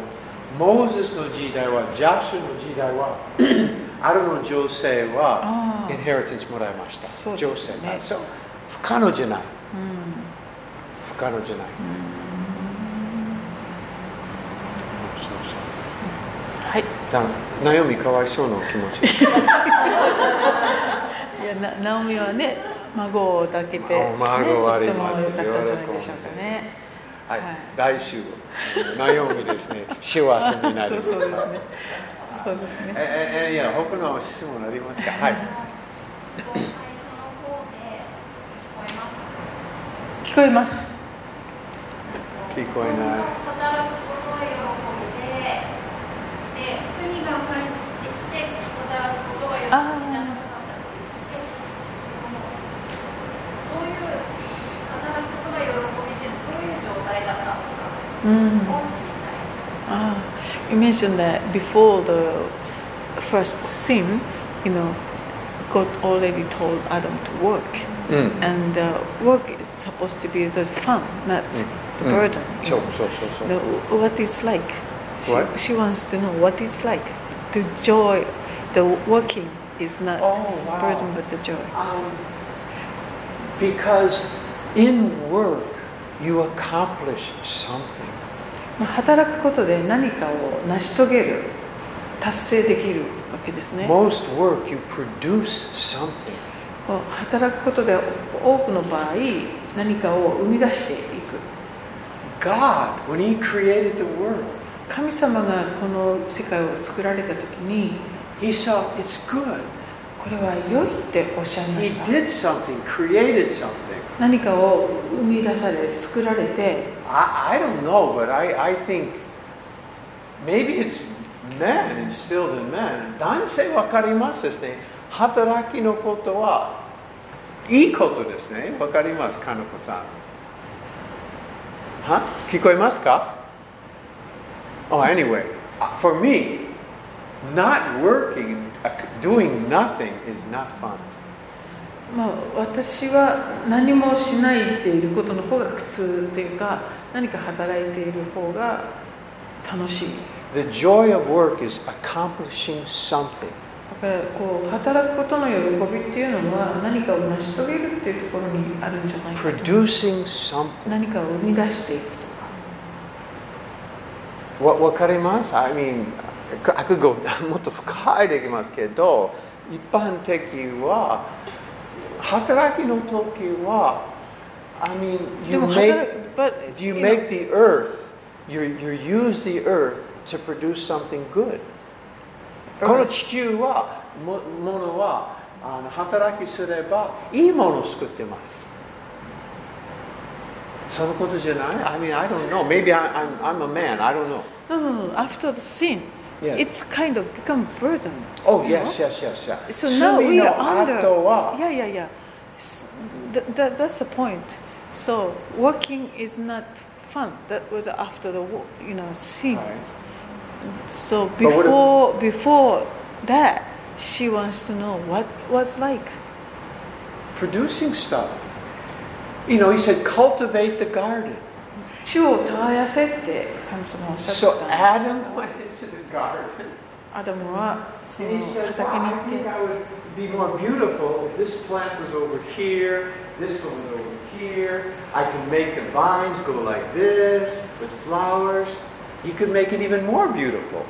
モーゼスの時代はジャシュの時代は <clears throat> あるの女性はインヘリテンスもらいました、そう女性が。そう。不可能じゃない。うん不可能じゃない、はい。だからナオミかわいそうな気持ち。<laughs> いやなナオミはね孫を抱けて、ね、あ孫ありとってもます良かったんじゃないでしょうかねはい、はい。来週ナオミですね。<laughs> 幸せになります。そうそうですね。そうですね。えええいや他の質問ありますか？はい。聞こえます。聞こえない Mm. Ah, you mentioned that before the first sin, you know, God already told Adam to work, mm. and uh, work is supposed to be the fun, not mm. the burden. Mm. Sure, sure. The, what it's like. She, she wants to know what it's like. The joy, the working is not oh, wow. burden, but the joy. Um, because in work you accomplish something. まあ働くことで何かを成し遂げる、達成できるわけですね。Most work you produce something. 働くことで多くの場合何かを生み出していく God, when He created the world, 神様がこの世界を作られた時に He saw it's good. これは良いっておっしゃいま He した did something, created something. 何かを生み出され作られて I, I don't know, but I, I think maybe it's man instilled in man. 男性わかりますですね。働きのことはいいことですね。わかります、かのこさん。は聞こえますか Oh, anyway, uh, for me, not working, uh, doing nothing is not fun. まあ、私は何もしないでいることの方が苦痛というか何か働いている方が楽しい The joy of work is accomplishing something. だからこう働くことの喜びっていうのは何かを成し遂げるっていうところにあるんじゃないかと Producing something. 何かを生み出していくとかわわかります ?I mean, I could go <laughs> もっと深いできますけど、一般的は、働きの時は、I mean, で you も働 make, く but, you you make know, the earth, you, you use the earth to produce something good. この地球は、もものはあの働きすればいいものを作ってます。そのことじゃない ?I mean, I don't know. Maybe I, I'm, I'm a man. I don't know. no, no, no, after the sin Yes. It's kind of become burden. Oh yes, yes, yes, yes. So now we are under. Yeah, yeah, yeah. Th- th- that's the point. So working is not fun. That was after the you know scene. So before before that, she wants to know what was like producing stuff. You know, he said cultivate the garden. So Adam アダムはその畑に I 行って be more beautiful if this plant was over here, this one was over here. I could make the vines go like this with flowers. He could make it even more beautiful.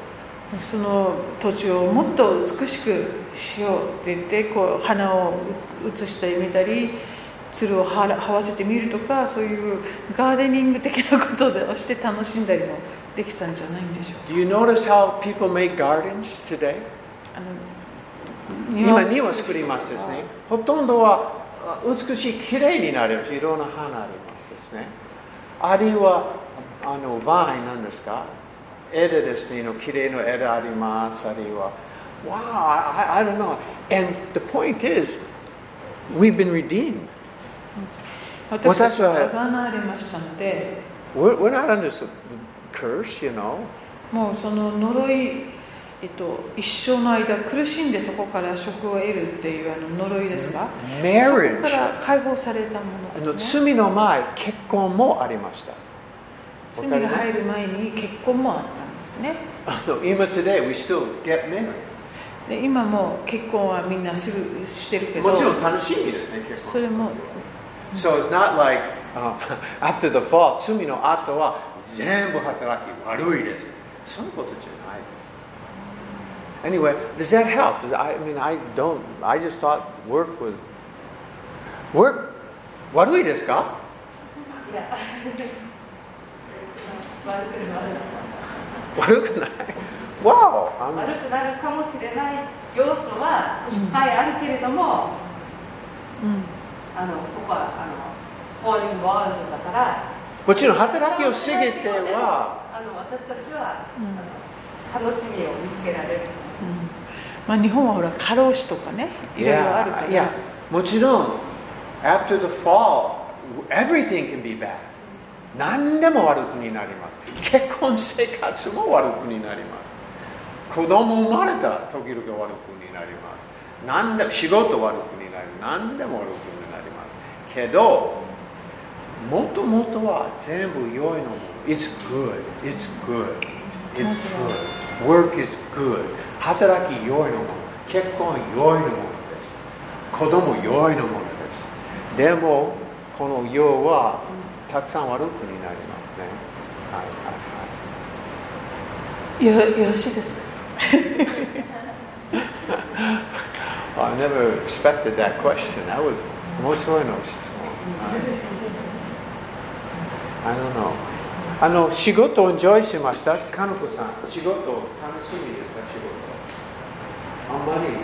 その土地をもっと美しくしようって言ってこう花を写したり見たりつるをはわせてみるとかそういうガーデニング的なことをして楽しんだりもできたんじゃないんでしょう Do you notice how people make gardens today? 今庭作りますですね。ほとんどはあ美しい、きれいになります。いろんな花ありますですね。あるいは、あの、バインなんですか？枝ですね。のきれいな枝あります。あるいは、Wow, I, I don't know. And the point is, we've been redeemed. 私は私は We're, we're not under curse, you know? もうその呪い、えっと、一生の間苦しんでそこから職を得るっていうあの呪いですが、そこ Marriage から解放されたもあののですね罪の前、結婚もありました。罪が入る前に結婚もあったんですね今 today, we still get married. で今も結婚はみんなするしてるけどもちろん楽しみですね、結婚。それも So it's not like、uh, <laughs> after the fall, 罪の後は全部働き悪いです。そういうことじゃないです。Anyway, does that help? Does- I mean, I don't, I just thought work was. Work? 悪いですか？いや悪くなる悪くない？Wow! あの悪くなるかもしれない要素はいっぱいあるけれども、うんあのここはあのフォーリングワールドだからもちろん働きを過ぎては、あの私たちは、うん楽しみを見つけられるうんまあ、日本はほら過労死とかねいろいろあるからいや、もちろん、after the fall, everything can be bad. 何でも悪くになります。結婚生活も悪くになります。子供生まれた時々悪くになります。何でも仕事悪くになります。何でも悪くになります。けど、もともとは全部良いのもの。It's good. It's good. It's good. Work is good. 働き良いのもの。結婚良いのものです。子供良いのものです。でも、この世はたくさん悪くになりますね。はいはいはい。よよろしいですか？<laughs> I never expected that question. That was 面白いの質問。I don't know. あの仕事をエンジョイしました？かのこさん、仕事楽しみですか仕事？あんまりね。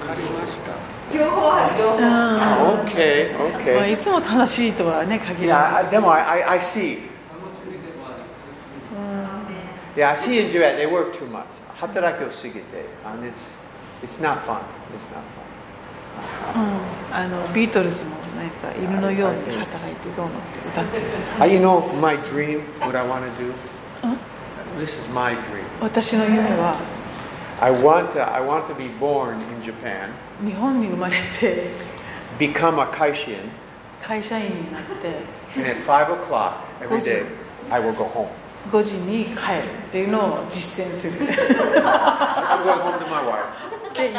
わかりました。両方ある両方、うんあ OK、まあ、OK。いつも楽しいとはね限いらないや、でも I, I, I see. Yeah, I see in Duet, they work too much. 働きを過ぎて。And it's, it's not fun. It's not fun. うん、あのビートルズもなんか犬のように働いてどうのって歌ってる Uh, you know my dream, what I want to do? This is my dream. 私の夢は I want to, I want to be born in Japan, 日本に生まれて become a kaishin, 会社員になって and at 5 o'clock every day, I will go home. 5時に帰るっていうのを実践する。で、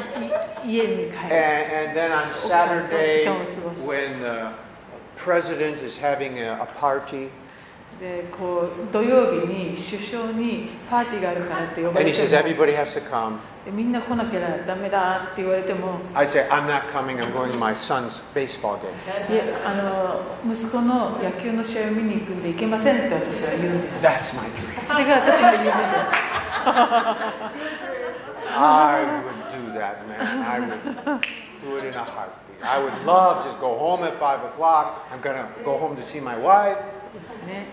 家に帰る。で、こう土曜日に首相にパーティーがあるからって呼ばれて。みんな来なきゃダメだって言われても I say, I'm not coming, I'm going to my son's baseball game. いやあの息子の野球の試合を見に行くんで行けませんって私は言うんです That's my dream. そ<laughs> れが私の夢です I would do that, man. I would do it in a heartbeat. I would love just go home at five o'clock. I'm gonna go home to see my wife. ですね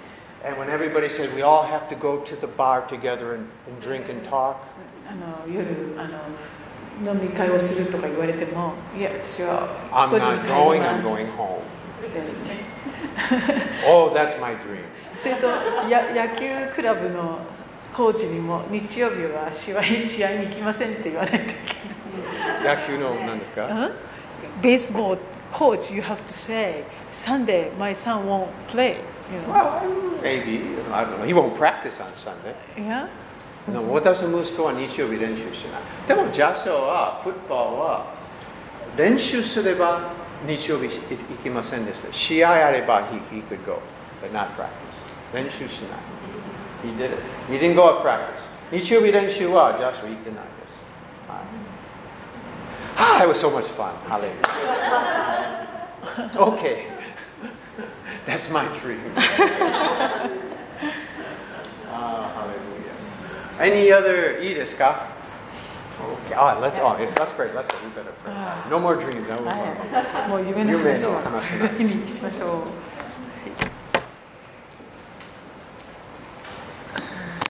And when everybody said we all have to go to the bar together and, and drink and talk, あの夜あの飲み会をするとか言われてもいや私は I'm 5時 not に going, I'm going home. Oh, that's my dream. それとや野球クラブのコーチにも日曜日は試合試合に行きませんって言わないといけない野球の何ですかうんベースボール coach, you have to say, Sunday, my son won't play. You know? Well, maybe. I don't know. He won't practice on Sunday. Yeah? でも私の息子は日曜日練習しない。でもジャズは、フットボールは練習すれば日曜日行きませんでした。試合あれば he, he could go, but not practice. 練習しない。He did it. He didn't go at practice. 日曜日練習はジャズは行ってないです。はい。Ah, it was so much fun. Hallelujah. okay. That's my dream. <laughs> Ah, hallelujah. Any other いいですか Okay. Ah, let's, oh, it's, that's great. Let's go. We better pray. No more dreams. No more. はいもう夢の話は夢の話にしましょう。